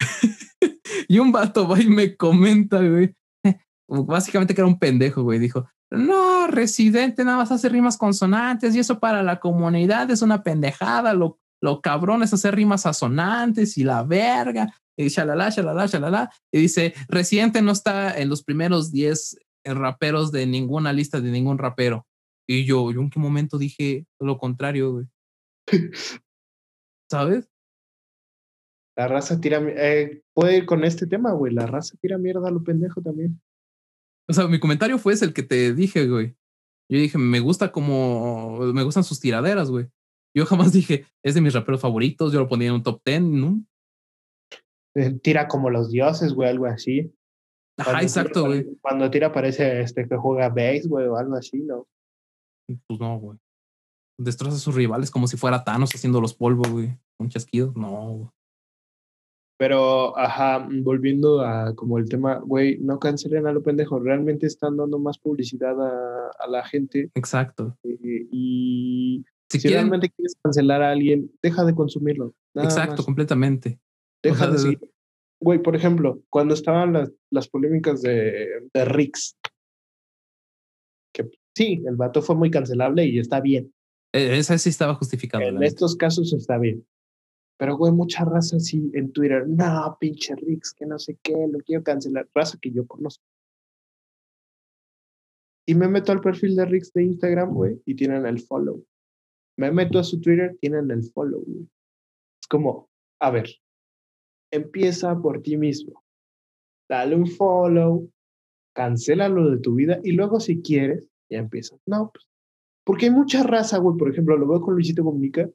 y un vato va y me comenta, güey. Básicamente que era un pendejo, güey. Dijo, no, residente nada más hace rimas consonantes y eso para la comunidad es una pendejada. Lo, lo cabrón es hacer rimas asonantes y la verga. Y shalala, shalala, shalala. Y dice, residente no está en los primeros 10 raperos de ninguna lista de ningún rapero. Y yo, yo en qué momento dije lo contrario, güey. ¿sabes? La raza tira. Eh, puede ir con este tema, güey. La raza tira mierda a lo pendejo también. O sea, mi comentario fue ese el que te dije, güey. Yo dije, me gusta como. Me gustan sus tiraderas, güey. Yo jamás dije, es de mis raperos favoritos. Yo lo ponía en un top ten, ¿no? Eh, tira como los dioses, güey, algo así. Ajá, exacto, güey. Cuando tira parece este que juega base, güey, o algo así, ¿no? Pues no, güey destroza a sus rivales como si fuera Thanos haciendo los polvos, güey. Un chasquido. No, Pero, ajá, volviendo a como el tema, güey, no cancelen a lo pendejo, realmente están dando más publicidad a, a la gente. Exacto. eh, y Si, si, quieren, realmente quieres cancelar a alguien, deja de consumirlo. exacto, más. completamente. Deja sea, de. Güey, por ejemplo, cuando estaban las, las polémicas de, de Rix, que sí, el vato fue muy cancelable y está bien. Eh, Esa sí estaba justificada. En estos casos está bien. Pero, güey, mucha raza así en Twitter, no, pinche Rix, que no sé qué, lo quiero cancelar. Raza que yo conozco. Y me meto al perfil de Rix de Instagram, güey, y tienen el follow. Me meto a su Twitter, tienen el follow, güey. Es como, a ver, empieza por ti mismo. Dale un follow, cancela lo de tu vida y luego si quieres, ya empiezas. No, pues, porque hay mucha raza, güey, por ejemplo, lo veo con Luisito Comunica,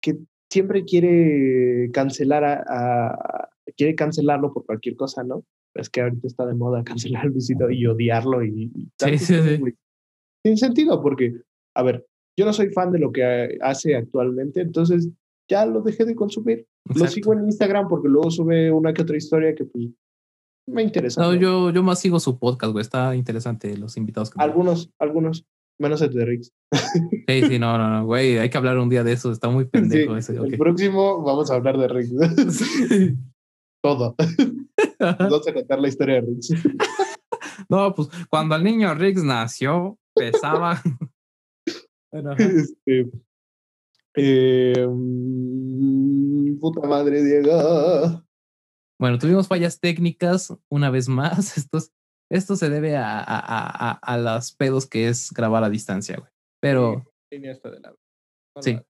que siempre quiere cancelar a, a- quiere cancelarlo por cualquier cosa, ¿no? Es que ahorita está de moda cancelar a Luisito y odiarlo y, y tantas sí, cosas, sí. güey. Sin sentido, porque, a ver, yo no soy fan de lo que hace actualmente, entonces ya lo dejé de consumir. Lo sigo en Instagram porque luego sube una que otra historia que pues me interesa. No, ¿no? yo, yo más sigo su podcast, güey. Está interesante los invitados que. Algunos, algunos, menos el de Rix. Sí, sí, no, no, no, güey. Hay que hablar un día de eso. Está muy pendejo Sí, ese. El próximo vamos a hablar de Rix. Todo. Vamos a contar la historia de Rix. no, pues cuando el niño Riggs nació, pesaba. Bueno. Este, eh, mm, puta madre, Diego. Bueno, tuvimos fallas técnicas una vez más. Esto, es- esto se debe a, a, a, a- las pedos que es grabar a distancia, güey. Pero, está de. No Sí. la-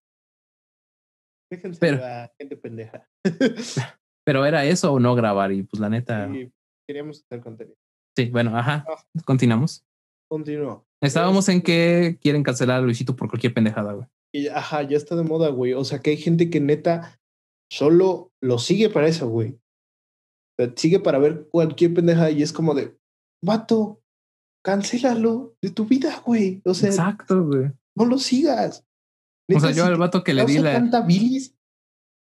Déjense Pero- a gente pendeja. pero era eso o no grabar. Y pues la neta. Y queríamos hacer contenido. Sí, bueno, ajá. Ah. Continuamos. Continúo. Estábamos en Este, que quieren cancelar a Luisito por cualquier pendejada, güey. Y, ajá, ya está de moda, güey. O sea, que hay gente que neta solo lo sigue para eso, güey. O sea, sigue para ver cualquier pendeja y es como de, vato, cancélalo de tu vida, güey. O sea, Exacto, güey. no lo sigas. O sea, yo al vato que le di la. tanta bilis,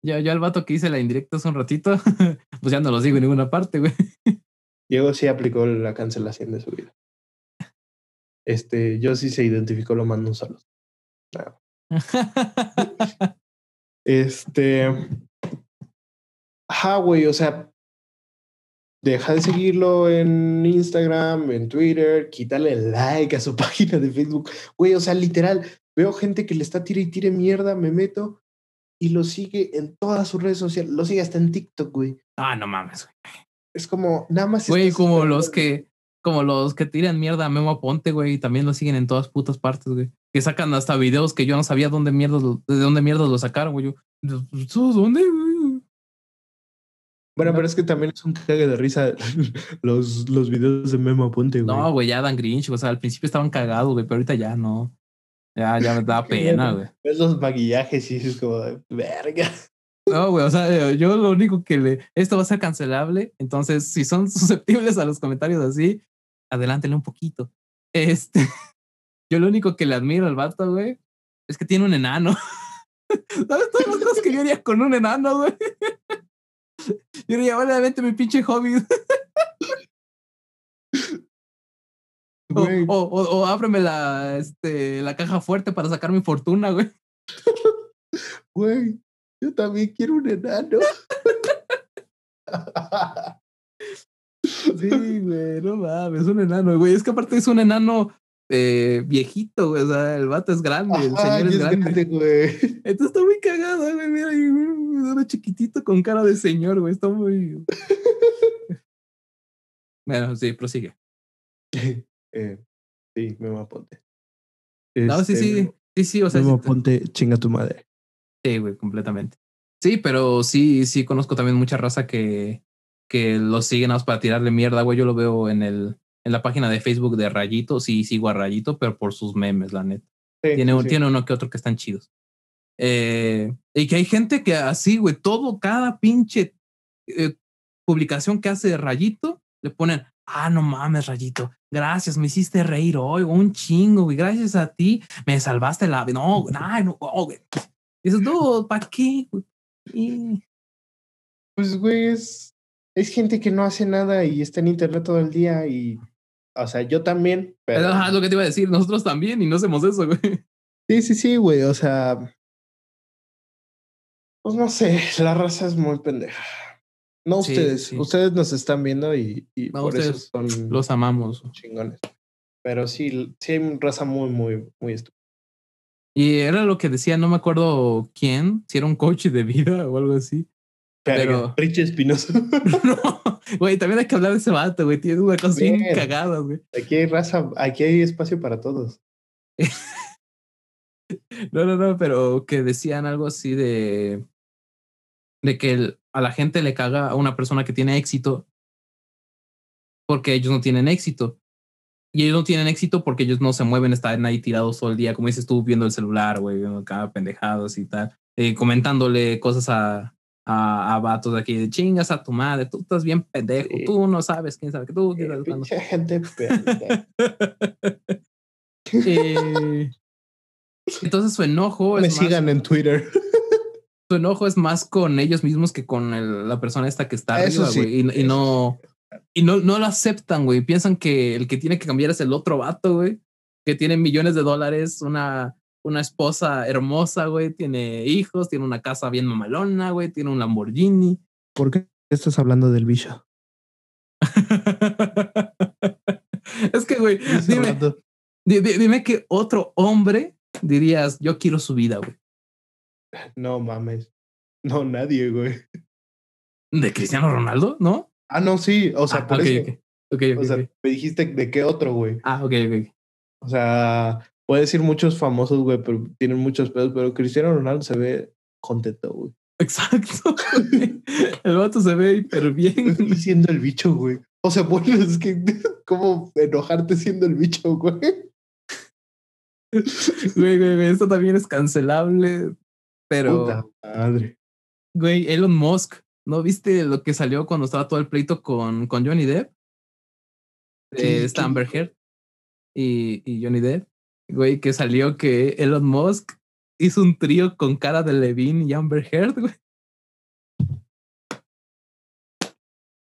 Yo, yo al vato que hice la indirecta hace un ratito, pues ya no lo sigo en ninguna parte, güey. Diego sí aplicó la cancelación de su vida. Este, yo sí se identificó, lo mando un solo. Este. Ajá, güey, o sea. Deja de seguirlo en Instagram, en Twitter, quítale el like a su página de Facebook. Güey, o sea, literal, veo gente que le está tire y tire mierda, me meto y lo sigue en todas sus redes sociales, lo sigue hasta en TikTok, güey. ah, no mames, güey. Es como, nada más. Güey, como esperando- los que, como los que tiran mierda a Memo Aponte, güey, y también lo siguen en todas putas partes, güey. Que sacan hasta videos que yo no sabía dónde mierdas, de dónde mierdas lo sacaron, güey. Yo, ¿eso dónde, güey? Bueno, No. pero es que también es un cague de risa los, los videos de Memo Aponte, güey. No, güey, ya dan Grinch, o sea, al principio estaban cagados, güey, pero ahorita ya no. Ya, ya me da pena, güey. Ves los maquillajes y es como de verga. No, güey, o sea, eh, yo lo único que le. Esto va a ser cancelable. Entonces, si son susceptibles a los comentarios así, adelántele un poquito. Este. Yo lo único que le admiro al vato, güey, es que tiene un enano. ¿Sabes todas las cosas que yo haría con un enano, güey? Yo diría, obviamente, mi pinche hobby. O, Güey, o, o, o ábreme la, este, la caja fuerte para sacar mi fortuna, güey. güey, yo también quiero un enano. Sí, güey, no mames, un enano, güey. Es que aparte es un enano eh, viejito, güey. O sea, el vato es grande, el señor es grande. güey. Entonces está muy cagado, güey. Mira, y un enano chiquitito con cara de señor, güey. Está muy. bueno, sí, prosigue. Eh, sí, Memo Aponte. No, sí, Este, sí. Sí, sí, o sea, Memo sí, Aponte, chinga tu madre. sí, güey, completamente. Sí, pero sí, sí conozco también mucha raza que, que lo siguen más para tirarle mierda, güey. Yo lo veo en el, en la página de Facebook de Rayito. Sí, sigo a Rayito, pero por sus memes, la neta. Sí, Tiene, sí, un- sí. tiene uno que otro que están chidos. Eh, y que hay gente que así, güey, todo, cada pinche eh, publicación que hace Rayito, le ponen, ah, no mames, Rayito, gracias, me hiciste reír hoy, un chingo, güey, gracias a ti, me salvaste la... No, güey, no, oh, güey. Dices, no, ¿para qué? güey? Pues, güey, es, es gente que no hace nada y está en internet todo el día y, o sea, yo también, pero... Es lo que te iba a decir, nosotros también y no hacemos eso, güey. Sí, sí, sí, güey, o sea... Pues no sé, la raza es muy pendeja. No Sí, ustedes, sí. ustedes nos están viendo y, y No, por eso son Los amamos. chingones. Pero sí, sí hay raza muy, muy, muy estúpida. Y era lo que decía, no me acuerdo quién, si era un coach de vida o algo así. Pero- Rich Espinosa. No, güey, también hay que hablar de ese vato, güey. Tiene una cosa bien Bien. cagada, güey. Aquí hay raza, aquí hay espacio para todos. No, no, no, pero que decían algo así de. De que el- a la gente le caga a una persona que tiene éxito porque ellos no tienen éxito. Y ellos no tienen éxito porque ellos no se mueven, están ahí tirados todo el día, como dices tú, viendo el celular, güey, viendo acá pendejados y tal, eh, comentándole cosas a, a, a vatos de aquí de chingas a tu madre, tú estás bien pendejo, Sí. tú no sabes quién sabe que tú, quién Eh, sabe cuándo. pinche gente pendeja. Eh, entonces su enojo Me es más, sigan en Twitter. Enojo es más con ellos mismos que con el- la persona esta que está Eso arriba, sí, güey. Y, y no, y no, no lo aceptan, güey. Piensan que el que tiene que cambiar es el otro vato, güey. Que tiene millones de dólares, una, una esposa hermosa, güey. Tiene hijos, tiene una casa bien mamalona, güey. Tiene un Lamborghini. ¿Por qué estás hablando del bicho? es que, güey, dime, dime que otro hombre dirías, yo quiero su vida, güey. No mames. No, nadie, güey. ¿De Cristiano Ronaldo? ¿No? Ah, no, sí. O sea, Ah, por ok, eso. ok. Ok, ok, O sea, me dijiste de qué otro, güey. Ah, ok, ok. O sea, puedes decir muchos famosos, güey, pero tienen muchos pedos, pero Cristiano Ronaldo se ve contento, güey. Exacto. güey. El vato se ve hiper bien. Siendo el bicho, güey. O sea, bueno, es que, ¿cómo enojarte siendo el bicho, güey? Güey, güey, güey, esto también es cancelable. Pero, Puta madre. güey, Elon Musk, ¿no viste lo que salió cuando estaba todo el pleito con, con Johnny Depp? ¿Qué- Eh, qué Amber? Heard y, y Johnny Depp. Güey, que salió que Elon Musk hizo un trío con cara de Levine y Amber Heard, güey.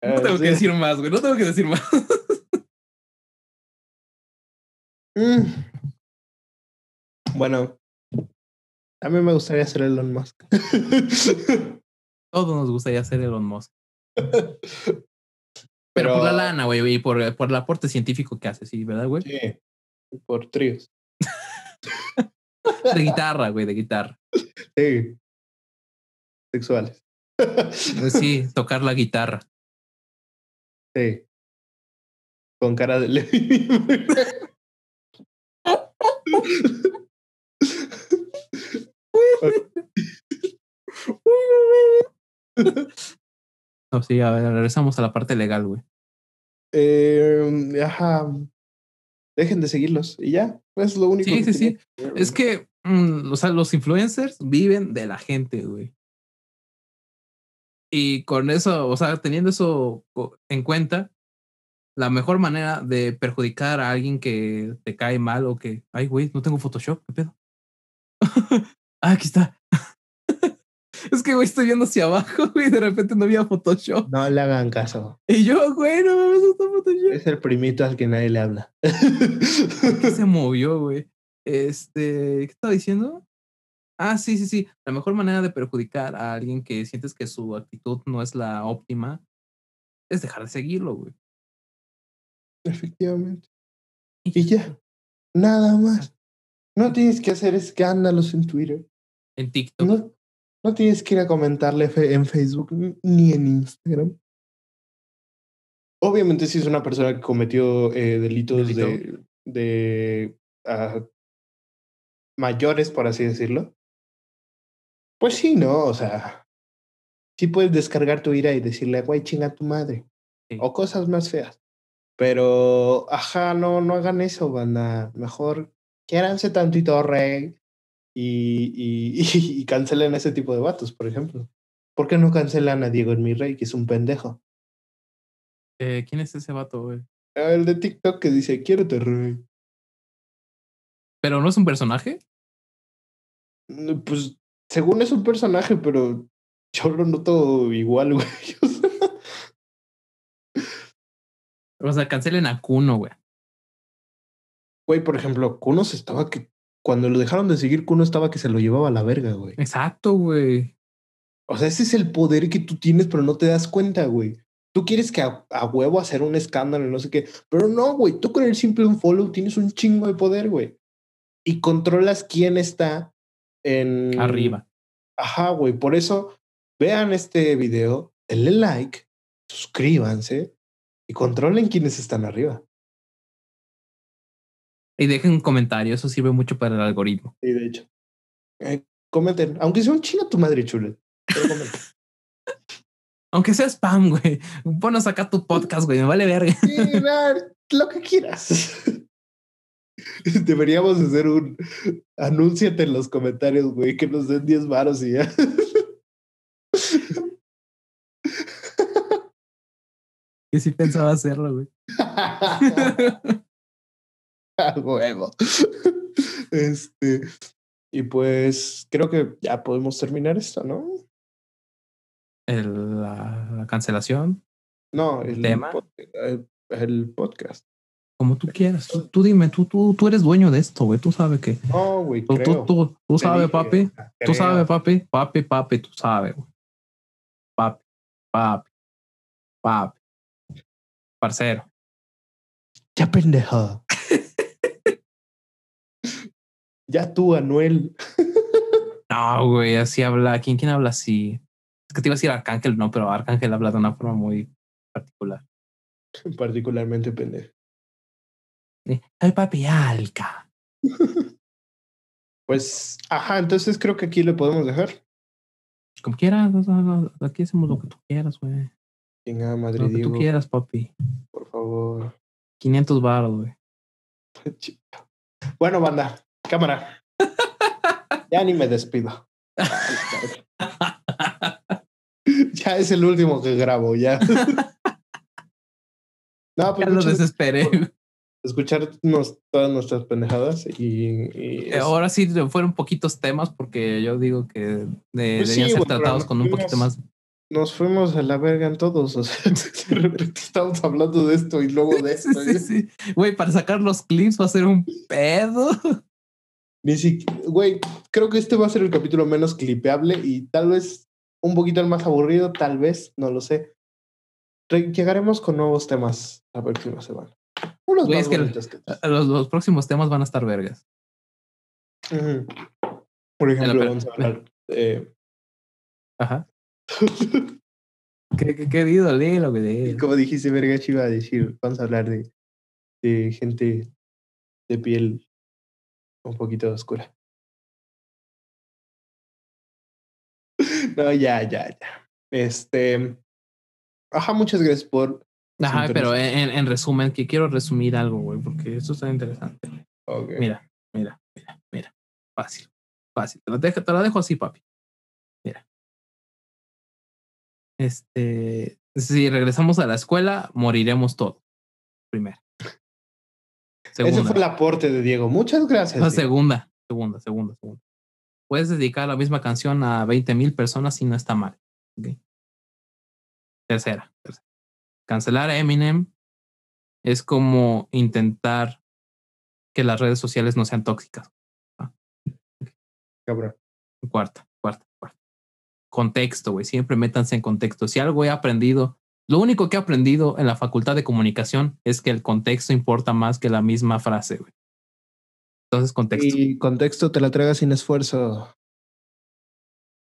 No Ah, tengo que decir más, güey. No tengo que decir más. Mm. Bueno, a mí me gustaría ser Elon Musk. Todos nos gustaría ser Elon Musk. Pero, Pero- por la lana, güey, y por, por el aporte científico que hace, sí, ¿verdad, güey? sí, por tríos. De guitarra, güey, de guitarra. Sí. Sexuales. Pues Sí, tocar la guitarra. Sí. Con cara de. No, sí, a ver, regresamos a la parte legal, güey. Eh, ajá. Dejen de seguirlos y ya. Es lo único. Sí, que sí, sí. que Es que, mm, o sea, los influencers viven de la gente, güey. Y con eso, o sea, teniendo eso en cuenta, la mejor manera de perjudicar a alguien que te cae mal o que, ay, güey, no tengo Photoshop, ¿qué pedo? ah, aquí está. es que, güey, estoy viendo hacia abajo, güey, y de repente no había Photoshop. No le hagan caso. Y yo, güey, no mames, está Photoshop. Es el primito al que nadie le habla. ¿Qué se movió, güey? Este, ¿qué estaba diciendo? Ah, sí, sí, sí. La mejor manera de perjudicar a alguien que sientes que su actitud no es la óptima es dejar de seguirlo, güey. Efectivamente. Y ya. Nada más. No tienes que hacer escándalos en Twitter. En TikTok. No, no tienes que ir a comentarle fe- en Facebook ni en Instagram. Obviamente, si es una persona que cometió eh, delitos Delito. de, de ah, mayores, por así decirlo, pues sí, ¿no? O sea, sí puedes descargar tu ira y decirle, güey, chinga tu madre. Sí. O cosas más feas. Pero, ajá, no, no hagan eso, banda. Mejor quiéranse tantito, rey. Y, y, y, y cancelen ese tipo de vatos, por ejemplo. ¿Por qué no cancelan a Diego en mi rey, que es un pendejo? Eh, ¿Quién es ese vato, güey? El de TikTok que dice, quiérete, rey. ¿Pero no es un personaje? Mm, Pues, según es un personaje, pero yo lo noto igual, güey. O sea, cancelen a Kuno, güey. Güey, por ejemplo, Kuno se estaba que. Cuando lo dejaron de seguir, Kuno estaba que se lo llevaba a la verga, güey. Exacto, güey. O sea, ese es el poder que tú tienes, pero no te das cuenta, güey. Tú quieres que a, a huevo hacer un escándalo y no sé qué. Pero no, güey. Tú con el simple un follow tienes un chingo de poder, güey. Y controlas quién está en. Arriba. Ajá, güey. Por eso, vean este video, denle like, suscríbanse y controlen quiénes están arriba. Y dejen un comentario, eso sirve mucho para el algoritmo. Sí, de hecho. Eh, comenten, aunque sea un chingo tu madre, chule. Pero comenten. Aunque sea spam, güey. Ponos acá tu podcast, güey. Me vale verga. Sí, lo que quieras. Deberíamos hacer un anúnciate en los comentarios, güey, que nos den 10 varos y ya. Que sí pensaba hacerlo, güey. A huevo. Este, y pues creo que ya podemos terminar esto, ¿no? El, la, la cancelación, No, el ¿Tema? pod- el, el podcast. como tú quieras. Tú, tú dime, tú, tú, tú eres dueño de esto, güey. Tú sabes que. No, güey, Tú, tú, creo. tú, tú sabes, papi. Tú creo. sabes, papi. Papi, papi, tú sabes, güey. Papi, papi, papi. Parcero. Ya pendeja. Ya tú, Anuel. No, güey, así habla. ¿Quién, quién habla así? Es que te iba a decir Arcángel, no, pero Arcángel habla de una forma muy particular. Particularmente pendeja. Sí. Ay, papi, Alca. Pues, ajá, entonces creo que aquí le podemos dejar. Como quieras, aquí hacemos lo que tú quieras, güey. Chingada madre, Lo que tú quieras, papi. por favor. 500 baros, güey. Bueno, banda, cámara. ya ni me despido. ya es el último que grabo, ya. no, pues Ya lo desesperé. escucharnos todas nuestras pendejadas y, Ahora sí fueron poquitos temas porque yo digo que de- Pues sí, deberían ser tratados con un poquito fuimos- más. nos fuimos a la verga en todos. O sea, de repente estamos hablando de esto y luego de Sí, esto. sí, sí. Güey, para sacar los clips va a ser un pedo. Ni siquiera, güey, creo que este va a ser el capítulo menos clipeable y tal vez un poquito el más aburrido, tal vez, no lo sé. Re- llegaremos con nuevos temas la próxima semana. Unos Güey, más es que que. Los, los próximos temas van a estar vergas. Por ejemplo, vamos a hablar de... Ajá. ¿Qué, qué, qué dido, léelo, güey. como dijiste, verga, iba a decir, vamos a hablar de, de gente de piel un poquito oscura. No, ya, ya, ya. Este. Ajá, muchas gracias por. Ajá, pero en, en resumen, que quiero resumir algo, güey, porque esto está interesante. güey. Ok. Mira, mira, mira, mira. Fácil, fácil. Te dejo, te lo dejo así, papi. Mira. Este, si regresamos a la escuela, moriremos todos. Primero. Segunda. Ese fue el aporte de Diego. Muchas gracias. No, segunda, segunda, segunda, segunda. Puedes dedicar la misma canción a 20 mil personas y no está mal. Tercera, tercera. Cancelar a Eminem es como intentar que las redes sociales no sean tóxicas. Cabrón. Cuarta, cuarta, cuarta. Contexto, güey. Siempre métanse en contexto. Si algo he aprendido, lo único que he aprendido en la facultad de comunicación es que el contexto importa más que la misma frase, güey. Entonces, contexto. Y contexto te la tragas sin esfuerzo.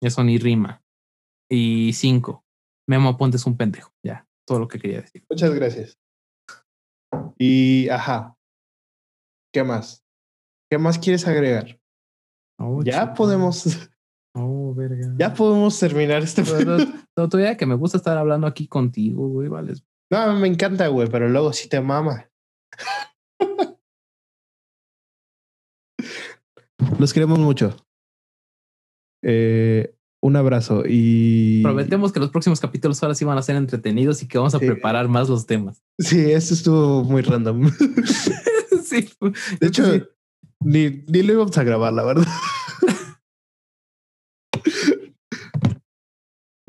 Eso ni rima. Y cinco. Memo Aponte es un pendejo. Ya, todo lo que quería decir. Muchas gracias. Y ajá. ¿Qué más? ¿Qué más quieres agregar? Oh, ya podemos, Oh, verga. ya podemos terminar este. No, no, no, todavía que me gusta estar hablando aquí contigo, güey, vale. No, me encanta, güey, pero luego sí te mama. Los queremos mucho. Eh, un abrazo y. Prometemos que los próximos capítulos ahora sí van a ser entretenidos y que vamos a Sí. preparar más los temas. Sí, esto estuvo muy random. sí. De hecho, sí. ni, ni lo íbamos a grabar, la verdad.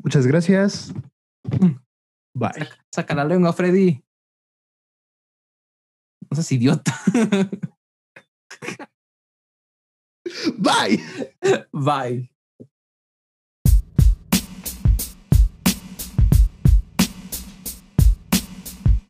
Muchas gracias. Bye. Saca, saca la lengua, Freddy. No seas idiota. Bye. Bye.